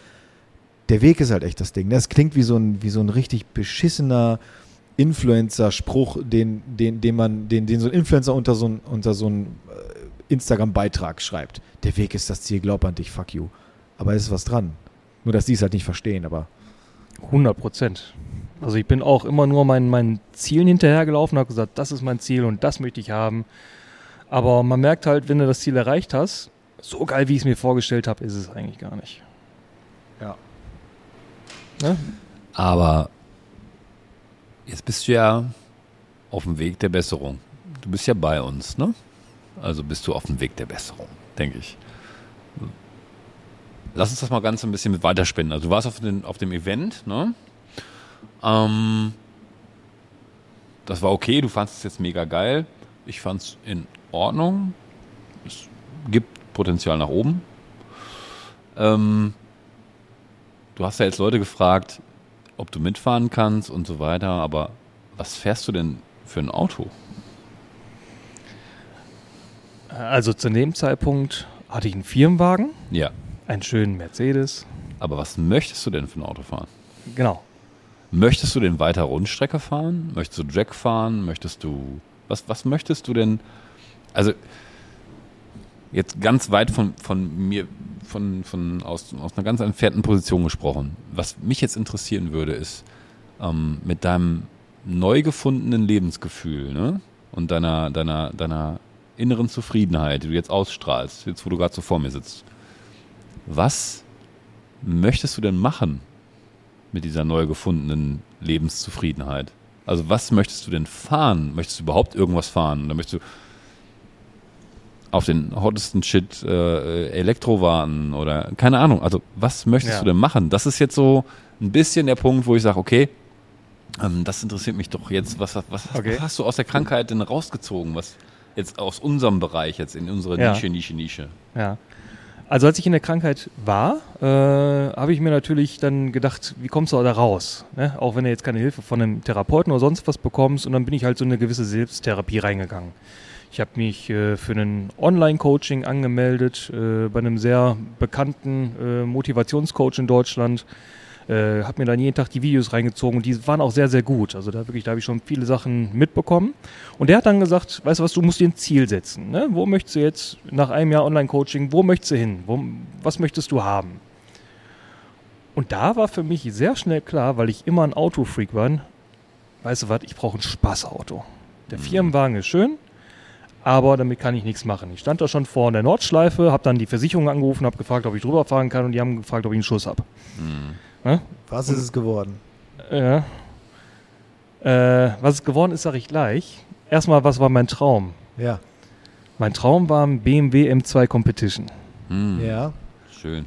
der Weg ist halt echt das Ding. Das klingt wie so ein, wie so ein richtig beschissener Influencer-Spruch, den, den, den man, den, den so ein Influencer unter so ein, unter so ein äh, Instagram-Beitrag schreibt. Der Weg ist das Ziel, glaub an dich, fuck you. Aber es ist was dran. Nur, dass die es halt nicht verstehen, aber 100 Prozent. Also ich bin auch immer nur meinen, meinen Zielen hinterhergelaufen, habe gesagt, das ist mein Ziel und das möchte ich haben. Aber man merkt halt, wenn du das Ziel erreicht hast, so geil, wie ich es mir vorgestellt habe, ist es eigentlich gar nicht. Ja. Ne? Aber jetzt bist du ja auf dem Weg der Besserung. Du bist ja bei uns, ne? Also bist du auf dem Weg der Besserung. denke ich. Lass uns das mal ganz ein bisschen mit weiterspinnen. Also du warst auf, den, auf dem Event, ne? Ähm, das war okay, du fandest es jetzt mega geil. Ich fand es in Ordnung. Es gibt Potenzial nach oben. Ähm, du hast ja jetzt Leute gefragt, ob du mitfahren kannst und so weiter, aber was fährst du denn für ein Auto? Also zu dem Zeitpunkt hatte ich einen Firmenwagen, Ja. einen schönen Mercedes. Aber was möchtest du denn für ein Auto fahren? Genau. Möchtest du denn weiter Rundstrecke fahren? Möchtest du Drag fahren? Möchtest du. Was, was möchtest du denn? Also, jetzt ganz weit von, von mir, von, von aus, aus einer ganz entfernten Position gesprochen. Was mich jetzt interessieren würde, ist, ähm, mit deinem neu gefundenen Lebensgefühl ne? und deiner, deiner, deiner inneren Zufriedenheit, die du jetzt ausstrahlst, jetzt wo du gerade so vor mir sitzt, was möchtest du denn machen mit dieser neu gefundenen Lebenszufriedenheit? Also was möchtest du denn fahren? Möchtest du überhaupt irgendwas fahren? Oder möchtest du auf den hottesten Shit äh, Elektro warten oder keine Ahnung. Also was möchtest Ja. du denn machen? Das ist jetzt so ein bisschen der Punkt, wo ich sage, okay, ähm, das interessiert mich doch jetzt. Was, was, was, Okay. was hast du aus der Krankheit denn rausgezogen? Was jetzt aus unserem Bereich, jetzt in unserer Ja. Nische, Nische, Nische? Ja. Also als ich in der Krankheit war, äh, habe ich mir natürlich dann gedacht, wie kommst du da raus? Ne? Auch wenn du jetzt keine Hilfe von einem Therapeuten oder sonst was bekommst. Und dann bin ich halt so in eine gewisse Selbsttherapie reingegangen. Ich habe mich äh, für ein Online-Coaching angemeldet äh, bei einem sehr bekannten äh, Motivationscoach in Deutschland. Äh, habe mir dann jeden Tag die Videos reingezogen und die waren auch sehr, sehr gut. Also da wirklich, da habe ich schon viele Sachen mitbekommen. Und der hat dann gesagt, weißt du was, du musst dir ein Ziel setzen. Ne? Wo möchtest du jetzt nach einem Jahr Online-Coaching, wo möchtest du hin? Wo, was möchtest du haben? Und da war für mich sehr schnell klar, weil ich immer ein Autofreak war, weißt du was, ich brauche ein Spaßauto. Der Firmenwagen ist schön, aber damit kann ich nichts machen. Ich stand da schon vor der Nordschleife, habe dann die Versicherung angerufen, habe gefragt, ob ich drüber fahren kann und die haben gefragt, ob ich einen Schuss habe. Was ist es geworden? Ja. Äh, was es geworden ist, sage ich gleich. Erstmal, was war mein Traum? Ja. Mein Traum war ein BMW M2 Competition. Hm, Ja. Schön.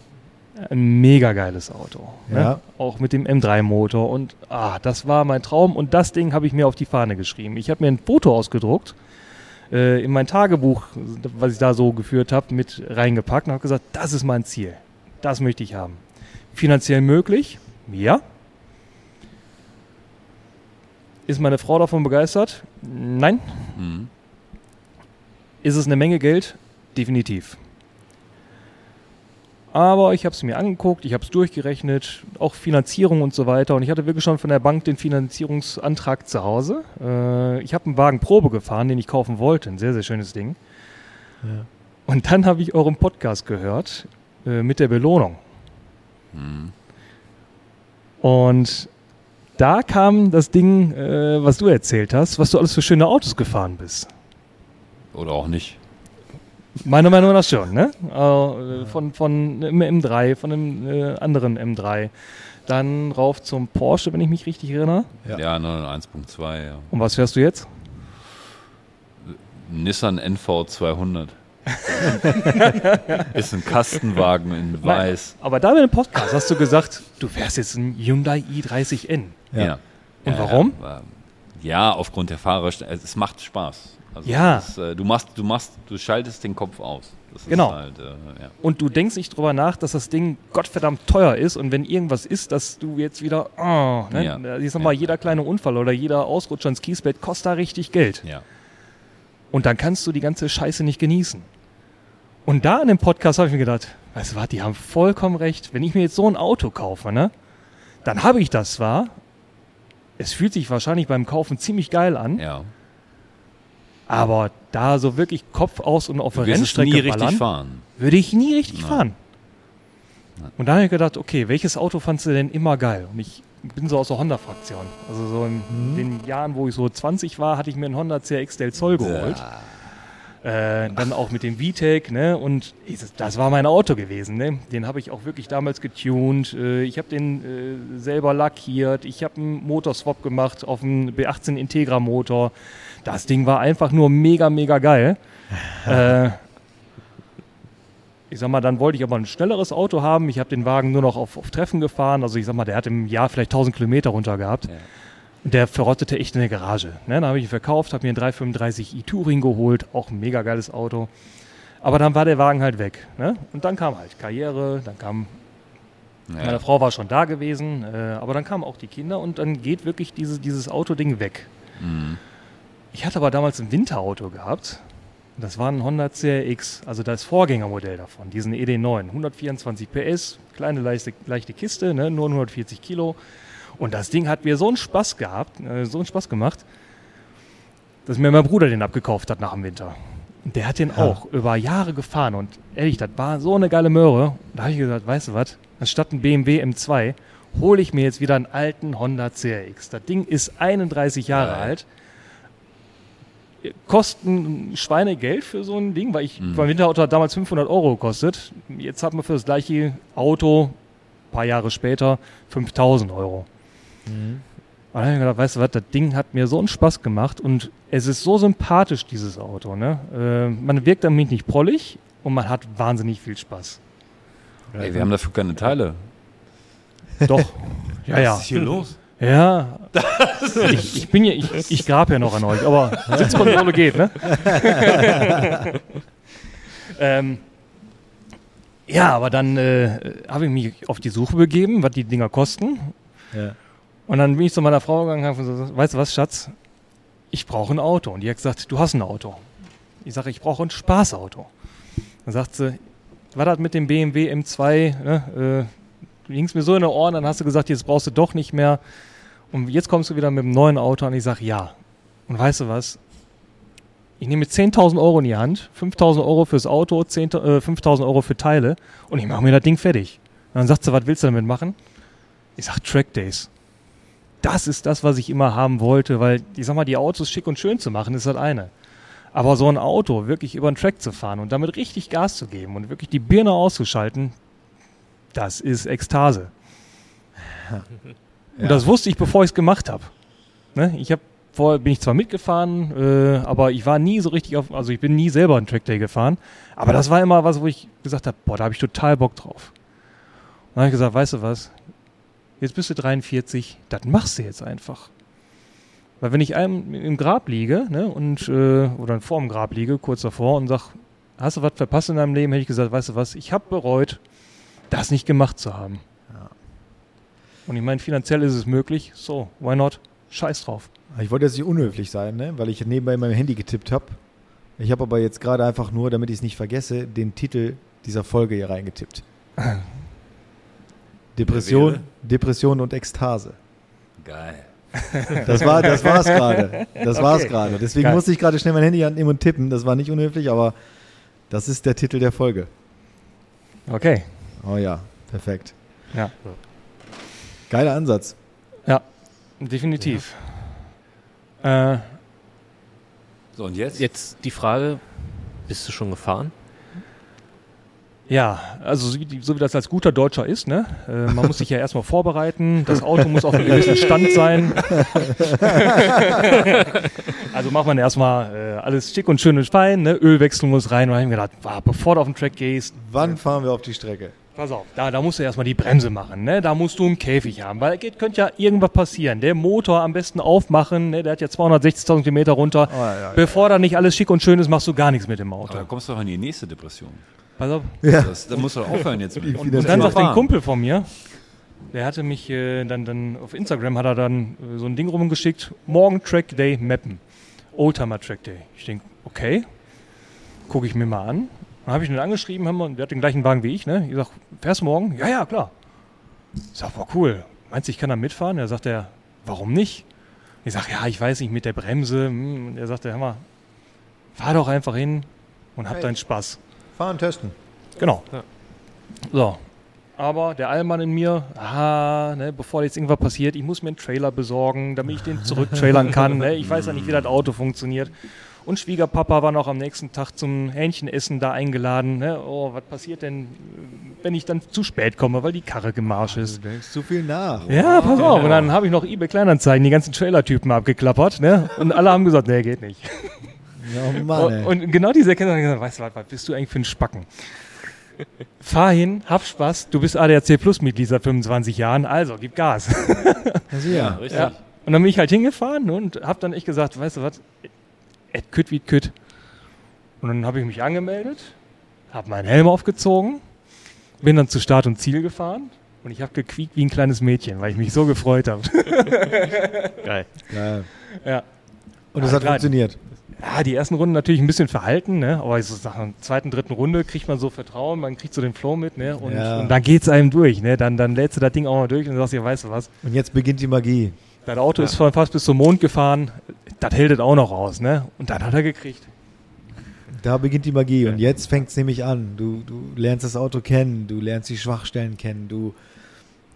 Ein mega geiles Auto. Ne? Ja. Auch mit dem M3-Motor. Und ah, das war mein Traum. Und das Ding habe ich mir auf die Fahne geschrieben. Ich habe mir ein Foto ausgedruckt, äh, in mein Tagebuch, was ich da so geführt habe, mit reingepackt und habe gesagt, das ist mein Ziel. Das möchte ich haben. Finanziell möglich? Ja. Ist meine Frau davon begeistert? Nein. Hm. Ist es eine Menge Geld? Definitiv. Aber ich habe es mir angeguckt, ich habe es durchgerechnet, auch Finanzierung und so weiter. Und ich hatte wirklich schon von der Bank den Finanzierungsantrag zu Hause. Äh, ich habe einen Wagen Probe gefahren, den ich kaufen wollte. Ein sehr, sehr schönes Ding. Ja. Und dann habe ich euren Podcast gehört äh, mit der Belohnung. Hm. Und da kam das Ding, äh, was du erzählt hast, was du alles für schöne Autos gefahren bist. Oder auch nicht. Meiner Meinung nach schon, ne? Äh, von, von einem M3, von einem äh, anderen M3. Dann rauf zum Porsche, wenn ich mich richtig erinnere. Ja. Ja, 901.2, ja. Und was fährst du jetzt? Nissan NV 200. ist ein Kastenwagen in weiß. Aber da mit dem Podcast hast du gesagt, du fährst jetzt einen Hyundai i30N. Ja. Und Ja, warum? Ja, ja, aufgrund der Fahrer. Es macht Spaß. Also Ja. ist, äh, du machst, du machst, du schaltest den Kopf aus. Das ist Genau. Halt, äh, ja. Und du denkst nicht drüber nach, dass das Ding gottverdammt teuer ist und wenn irgendwas ist, dass du jetzt wieder, oh, ne? Ja. ich sag mal, Ja. jeder kleine Unfall oder jeder Ausrutscher ins Kiesbett kostet da richtig Geld. ja. Und dann kannst du die ganze Scheiße nicht genießen. Und da in dem Podcast habe ich mir gedacht, weißt du was, die haben vollkommen recht. Wenn ich mir jetzt so ein Auto kaufe, ne, dann habe ich das zwar. Es fühlt sich wahrscheinlich beim Kaufen ziemlich geil an, ja. Aber da so wirklich Kopf aus und auf der Rennstrecke nie richtig ballern, fahren. würde ich nie richtig Nein. fahren. Und da habe ich gedacht, okay, welches Auto fandst du denn immer geil? Und ich bin so aus der Honda-Fraktion. Also so in Mhm. den Jahren, wo ich so 20 war, hatte ich mir einen Honda CX Del Sol geholt. Äh, dann auch mit dem VTEC, ne? Und ich- das war mein Auto gewesen, ne? Den habe ich auch wirklich damals getuned. Äh, ich habe den äh, selber lackiert. Ich habe einen Motorswap gemacht auf einen B18 Integra Motor. Das Ding war einfach nur mega, mega geil. äh, ich sag mal, dann wollte ich aber ein schnelleres Auto haben. Ich habe den Wagen nur noch auf, auf Treffen gefahren. Also ich sag mal, der hat im Jahr vielleicht 1000 Kilometer runter gehabt. Ja. Und der verrottete echt in der Garage. Ne? Dann habe ich ihn verkauft, habe mir einen 335i Touring geholt, auch ein mega geiles Auto. Aber dann war der Wagen halt weg. Ne? Und dann kam halt Karriere, dann kam, meine Ja. Frau war schon da gewesen, äh, aber dann kamen auch die Kinder und dann geht wirklich diese, dieses Autoding weg. Mhm. Ich hatte aber damals ein Winterauto gehabt. Das war ein Honda CRX, also das Vorgängermodell davon, diesen ED9. 124 PS, kleine leichte, leichte Kiste, ne, nur 140 Kilo. Und das Ding hat mir so einen Spaß gehabt, äh, so einen Spaß gemacht, dass mir mein Bruder den abgekauft hat nach dem Winter. Und der hat den Ja. auch über Jahre gefahren und ehrlich, das war so eine geile Möhre. Da habe ich gesagt, weißt du was, anstatt ein BMW M2 hole ich mir jetzt wieder einen alten Honda CRX. Das Ding ist 31 Jahre Geil. alt kosten Schweinegeld für so ein Ding, weil ich, Mhm. mein Winterauto hat damals 500 Euro gekostet. Jetzt hat man für das gleiche Auto, ein paar Jahre später, 5000 Euro. Und dann habe ich gedacht, weißt du was, das Ding hat mir so einen Spaß gemacht und es ist so sympathisch, dieses Auto. Ne? Äh, man wirkt damit nicht prollig und man hat wahnsinnig viel Spaß. Ey, wir haben dafür keine Teile. Doch. ja, ja. Was ist hier los? Ja. Ich, ich bin ja, ich, ich grab ja noch an euch, aber Sitzkontrolle geht, ne? ähm, ja, aber dann äh, habe ich mich auf die Suche begeben, was die Dinger kosten. Ja. Und dann bin ich zu meiner Frau gegangen und habe gesagt, weißt du was, Schatz? Ich brauche ein Auto. Und die hat gesagt, du hast ein Auto. Ich sage, ich brauche ein Spaßauto. Dann sagt sie, war das mit dem BMW M2? Ne? Äh, du hingst mir so in den Ohren, dann hast du gesagt, jetzt brauchst du doch nicht mehr. Und jetzt kommst du wieder mit einem neuen Auto und ich sage, ja. Und weißt du was? Ich nehme 10.000 Euro in die Hand, 5.000 Euro fürs Auto, 10, äh, 5.000 Euro für Teile und ich mache mir das Ding fertig. Und dann sagt sie, was willst du damit machen? Ich sag Track Days. Das ist das, was ich immer haben wollte, weil ich sag mal, die Autos schick und schön zu machen, ist das eine. Aber so ein Auto wirklich über den Track zu fahren und damit richtig Gas zu geben und wirklich die Birne auszuschalten, das ist Ekstase. Und das wusste ich, bevor ich es gemacht habe. Ne? Ich habe vorher bin ich zwar mitgefahren, äh, aber ich war nie so richtig auf, also ich bin nie selber einen Trackday gefahren. Aber das war immer was, wo ich gesagt habe, boah, da habe ich total Bock drauf. Und dann habe ich gesagt, weißt du was? Jetzt bist du 43, das machst du jetzt einfach. Weil wenn ich einem im Grab liege, ne, und äh, oder vor dem Grab liege, kurz davor und sag, hast du was verpasst in deinem Leben, hätte ich gesagt, weißt du was, ich habe bereut, das nicht gemacht zu haben. Ja. Und ich meine, finanziell ist es möglich, so, why not? Scheiß drauf. Ich wollte jetzt nicht unhöflich sein, ne? weil ich nebenbei in meinem Handy getippt habe. Ich habe aber jetzt gerade einfach nur, damit ich es nicht vergesse, den Titel dieser Folge hier reingetippt. Depression? Depression und Ekstase. Geil. Das war das war's gerade. Das war's Okay. gerade. Deswegen Geil. musste ich gerade schnell mein Handy annehmen und tippen. Das war nicht unhöflich, aber das ist der Titel der Folge. Okay. Oh ja, perfekt. Ja. Geiler Ansatz. Ja, definitiv. Äh, So, und jetzt? Jetzt die Frage, bist du schon gefahren? ja, also so wie, so wie das als guter Deutscher ist, ne? Äh, man muss sich ja erstmal vorbereiten, das Auto muss auf einem gewissen Stand sein. also macht man erstmal äh, alles schick und schön und fein, ne? Ölwechsel muss rein. Und dann hab ich mir gedacht, wow, bevor du auf den Track gehst, Wann fahren wir auf die Strecke? Pass auf, da, da musst du erstmal die Bremse machen, ne? Da musst du einen Käfig haben, weil geht, könnte ja irgendwas passieren. Der Motor am besten aufmachen, ne? Der hat ja 260.000 Kilometer runter. Oh, ja, ja. Bevor da nicht alles schick und schön ist, machst du gar nichts mit dem Aber Auto. da kommst du doch in die nächste Depression. Pass auf. Ja. Das, da musst du doch aufhören jetzt mit. Und, und dann sagt ein. Kumpel von mir, der hatte mich äh, dann, dann auf Instagram hat er dann äh, so ein Ding rumgeschickt, morgen Track Day mappen. Oldtimer Track Day. Ich denke, okay, gucke ich mir mal an. Dann habe ich ihn angeschrieben, haben wir, der hat den gleichen Wagen wie ich, ne? Ich sag, fährst du morgen? Ja, ja, klar. Ich sag, boah, cool. Meinst du, ich kann da mitfahren? Er sagt er, warum nicht? Ich sag, ja, ich weiß nicht, mit der Bremse. hm. Und er sagt, hör mal, fahr doch einfach hin und hab Hey. deinen Spaß. Fahren, testen. Genau. Ja. So. Aber der Allmann in mir, aha, ne, bevor jetzt irgendwas passiert, ich muss mir einen Trailer besorgen, damit ich den zurücktrailern kann. Ne? Ich weiß ja nicht, wie das Auto funktioniert. Und Schwiegerpapa war noch am nächsten Tag zum Hähnchenessen da eingeladen. Ne? Oh, was passiert denn, wenn ich dann zu spät komme, weil die Karre gemarsch ist? Du denkst zu viel nach. Ja, pass auf. Und dann habe ich noch eBay Kleinanzeigen, die ganzen Trailer-Typen abgeklappert. Ne? Und alle haben gesagt, nee, geht nicht. Ja, Mann. Und, und genau diese Erkenntnis gesagt, weißt du was, was bist du eigentlich für ein Spacken? Fahr hin, hab Spaß, du bist ADAC Plus Mitglied seit 25 Jahren, also gib Gas. Also ja. richtig. Ja. Und dann bin ich halt hingefahren und hab dann echt gesagt, weißt du was, et kütt wie kütt. Und dann habe ich mich angemeldet, habe meinen Helm aufgezogen, bin dann zu Start und Ziel gefahren und ich habe gequiekt wie ein kleines Mädchen, weil ich mich so gefreut habe. Geil. Geil. ja. Und es Ja, hat klar. funktioniert. Ja, die ersten Runden natürlich ein bisschen verhalten, ne? aber so nach der zweiten, dritten Runde kriegt man so Vertrauen, man kriegt so den Flow mit ne? und, Ja. und dann geht's einem durch. Ne? Dann, dann lädst du das Ding auch mal durch und sagst dir, weißt du was, Und jetzt beginnt die Magie. Dein Auto ist von fast bis zum Mond gefahren, das hält es auch noch aus. Ne? Und dann hat er gekriegt. Da beginnt die Magie. Und jetzt fängt es nämlich an. Du, du lernst das Auto kennen, du lernst die Schwachstellen kennen, du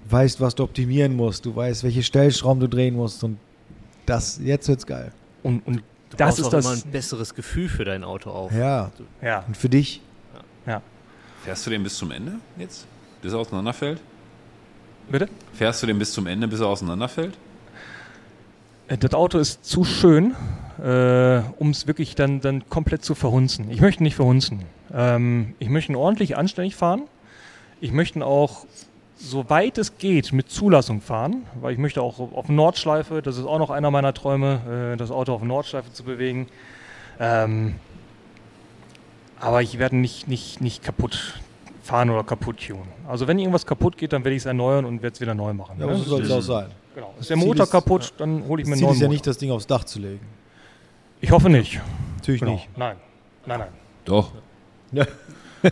weißt, was du optimieren musst, du weißt, welche Stellschrauben du drehen musst. Und das, jetzt wird's geil. Und, und Du das ist auch das. immer ein besseres Gefühl für dein Auto auf. Ja. ja, Und für dich? ja. Fährst du den bis zum Ende jetzt? Bis er auseinanderfällt? Bitte? Fährst du den bis zum Ende, bis er auseinanderfällt? Äh, Das Auto ist zu schön, äh, um es wirklich dann, dann komplett zu verhunzen. Ich möchte nicht verhunzen. Ähm, ich möchte ordentlich anständig fahren. Ich möchte auch, soweit es geht, mit Zulassung fahren, weil ich möchte auch auf Nordschleife, das ist auch noch einer meiner Träume, äh, das Auto auf Nordschleife zu bewegen. Ähm, aber ich werde nicht, nicht, nicht kaputt fahren oder kaputt tunen. Also wenn irgendwas kaputt geht, dann werde ich es erneuern und werde es wieder neu machen. Ja, ne? so soll es auch sein. Genau. Ist der Ziel Motor ist- kaputt, dann hole ich mir einen Ziel neuen ist ja Motor. nicht, das Ding aufs Dach zu legen. Ich hoffe nicht. Natürlich Genau. nicht. Nein. Nein, nein. Doch. Ja.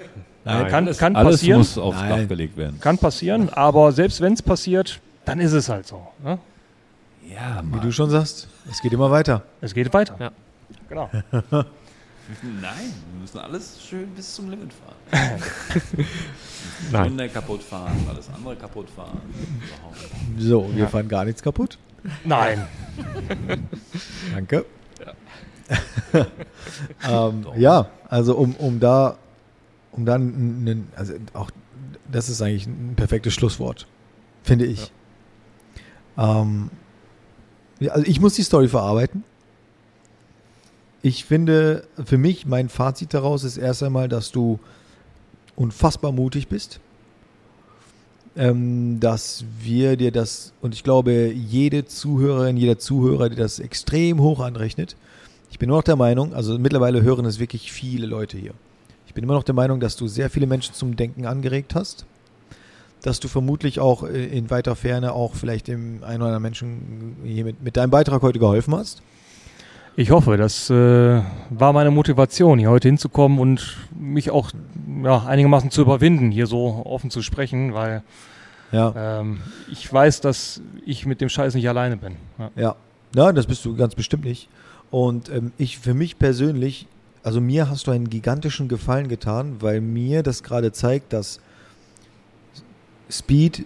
Nein, Kann- kann alles passieren. muss aufs Nein. Dach gelegt werden. Kann passieren, aber selbst wenn es passiert, dann ist es halt so. Ne? Ja, Wie Mann. du schon sagst, es geht immer weiter. Es geht weiter. Ja. Genau. Nein, wir müssen alles schön bis zum Limit fahren. Nein. Gründe kaputt fahren, alles andere kaputt fahren. Überhaupt. So, wir fahren gar nichts kaputt. Nein. Danke. ähm, ja, also um, um da, um dann, einen, also auch, das ist eigentlich ein perfektes Schlusswort, finde ich. Ähm, ja, also ich muss die Story verarbeiten. Ich finde, für mich, mein Fazit daraus ist erst einmal, dass du unfassbar mutig bist. Ähm, dass wir dir das, und ich glaube, jede Zuhörerin, jeder Zuhörer dir das extrem hoch anrechnet. Ich bin immer noch der Meinung, also mittlerweile hören es wirklich viele Leute hier. Ich bin immer noch der Meinung, dass du sehr viele Menschen zum Denken angeregt hast. Dass du vermutlich auch äh, in weiter Ferne auch vielleicht dem einen oder anderen Menschen hier mit, mit deinem Beitrag heute geholfen hast. Ich hoffe, das äh, war meine Motivation, hier heute hinzukommen und mich auch ja, einigermaßen zu überwinden, hier so offen zu sprechen, weil Ja. ähm, ich weiß, dass ich mit dem Scheiß nicht alleine bin. Ja. Ja, ja, das bist du ganz bestimmt nicht. Und ähm, ich für mich persönlich, also mir hast du einen gigantischen Gefallen getan, weil mir das gerade zeigt, dass Speed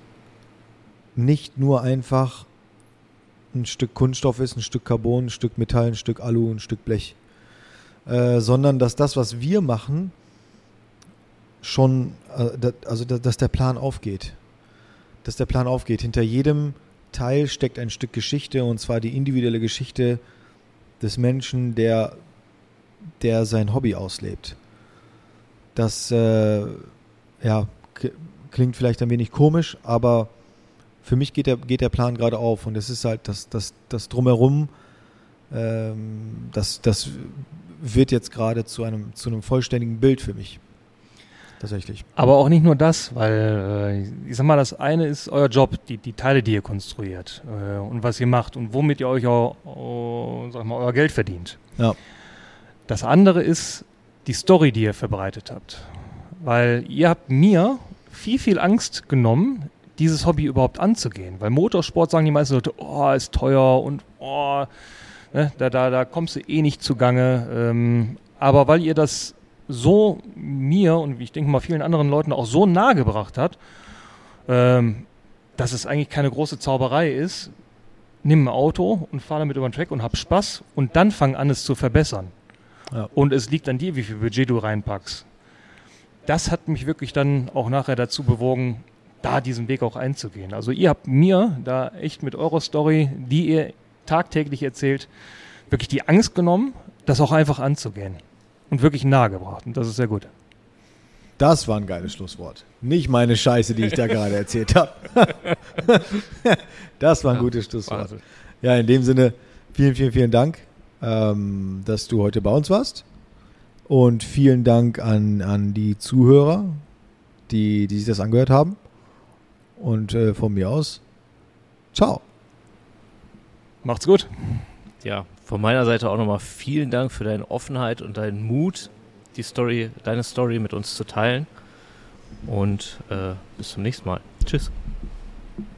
nicht nur einfach ein Stück Kunststoff ist, ein Stück Carbon, ein Stück Metall, ein Stück Alu, ein Stück Blech, äh, sondern dass das, was wir machen, schon, äh, also da, dass der Plan aufgeht. Dass der Plan aufgeht. Hinter jedem Teil steckt ein Stück Geschichte und zwar die individuelle Geschichte des Menschen, der, der sein Hobby auslebt. Das äh, ja, klingt vielleicht ein wenig komisch, aber für mich geht der, geht der Plan gerade auf und es ist halt das, das, das Drumherum, ähm, das, das wird jetzt gerade zu einem, zu einem vollständigen Bild für mich. Tatsächlich. Aber auch nicht nur das, weil äh, ich sag mal, das eine ist euer Job, die, die Teile, die ihr konstruiert äh, und was ihr macht und womit ihr euch auch, oh, sag mal, euer Geld verdient. Ja. Das andere ist die Story, die ihr verbreitet habt. Weil ihr habt mir viel, viel Angst genommen, dieses Hobby überhaupt anzugehen. Weil Motorsport sagen die meisten Leute, oh, ist teuer und oh, ne, da, da, da kommst du eh nicht zugange. Ähm, aber weil ihr das so mir und ich denke mal vielen anderen Leuten auch so nahe gebracht hat, ähm, dass es eigentlich keine große Zauberei ist, nimm ein Auto und fahr damit über den Track und hab Spaß und dann fang an, es zu verbessern. Ja. Und es liegt an dir, wie viel Budget du reinpackst. Das hat mich wirklich dann auch nachher dazu bewogen, da diesen Weg auch einzugehen. Also ihr habt mir da echt mit eurer Story, die ihr tagtäglich erzählt, wirklich die Angst genommen, das auch einfach anzugehen. Und wirklich nahe gebracht. Und das ist sehr gut. Das war ein geiles Schlusswort. Nicht meine Scheiße, die ich da gerade erzählt habe. das war ein Ja, gutes Schlusswort. Wahnsinn. Ja, in dem Sinne, vielen, vielen, vielen Dank, ähm, dass du heute bei uns warst. Und vielen Dank an, an die Zuhörer, die, die sich das angehört haben. Und äh, von mir aus, ciao. Macht's gut. Ja, von meiner Seite auch nochmal vielen Dank für deine Offenheit und deinen Mut, die Story, deine Story mit uns zu teilen. Und äh, bis zum nächsten Mal. Tschüss.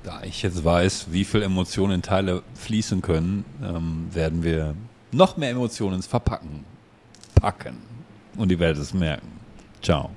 Da ich jetzt weiß, wie viel Emotionen in Teile fließen können, ähm, werden wir noch mehr Emotionen ins Verpacken packen. Und die Welt es merken. Ciao.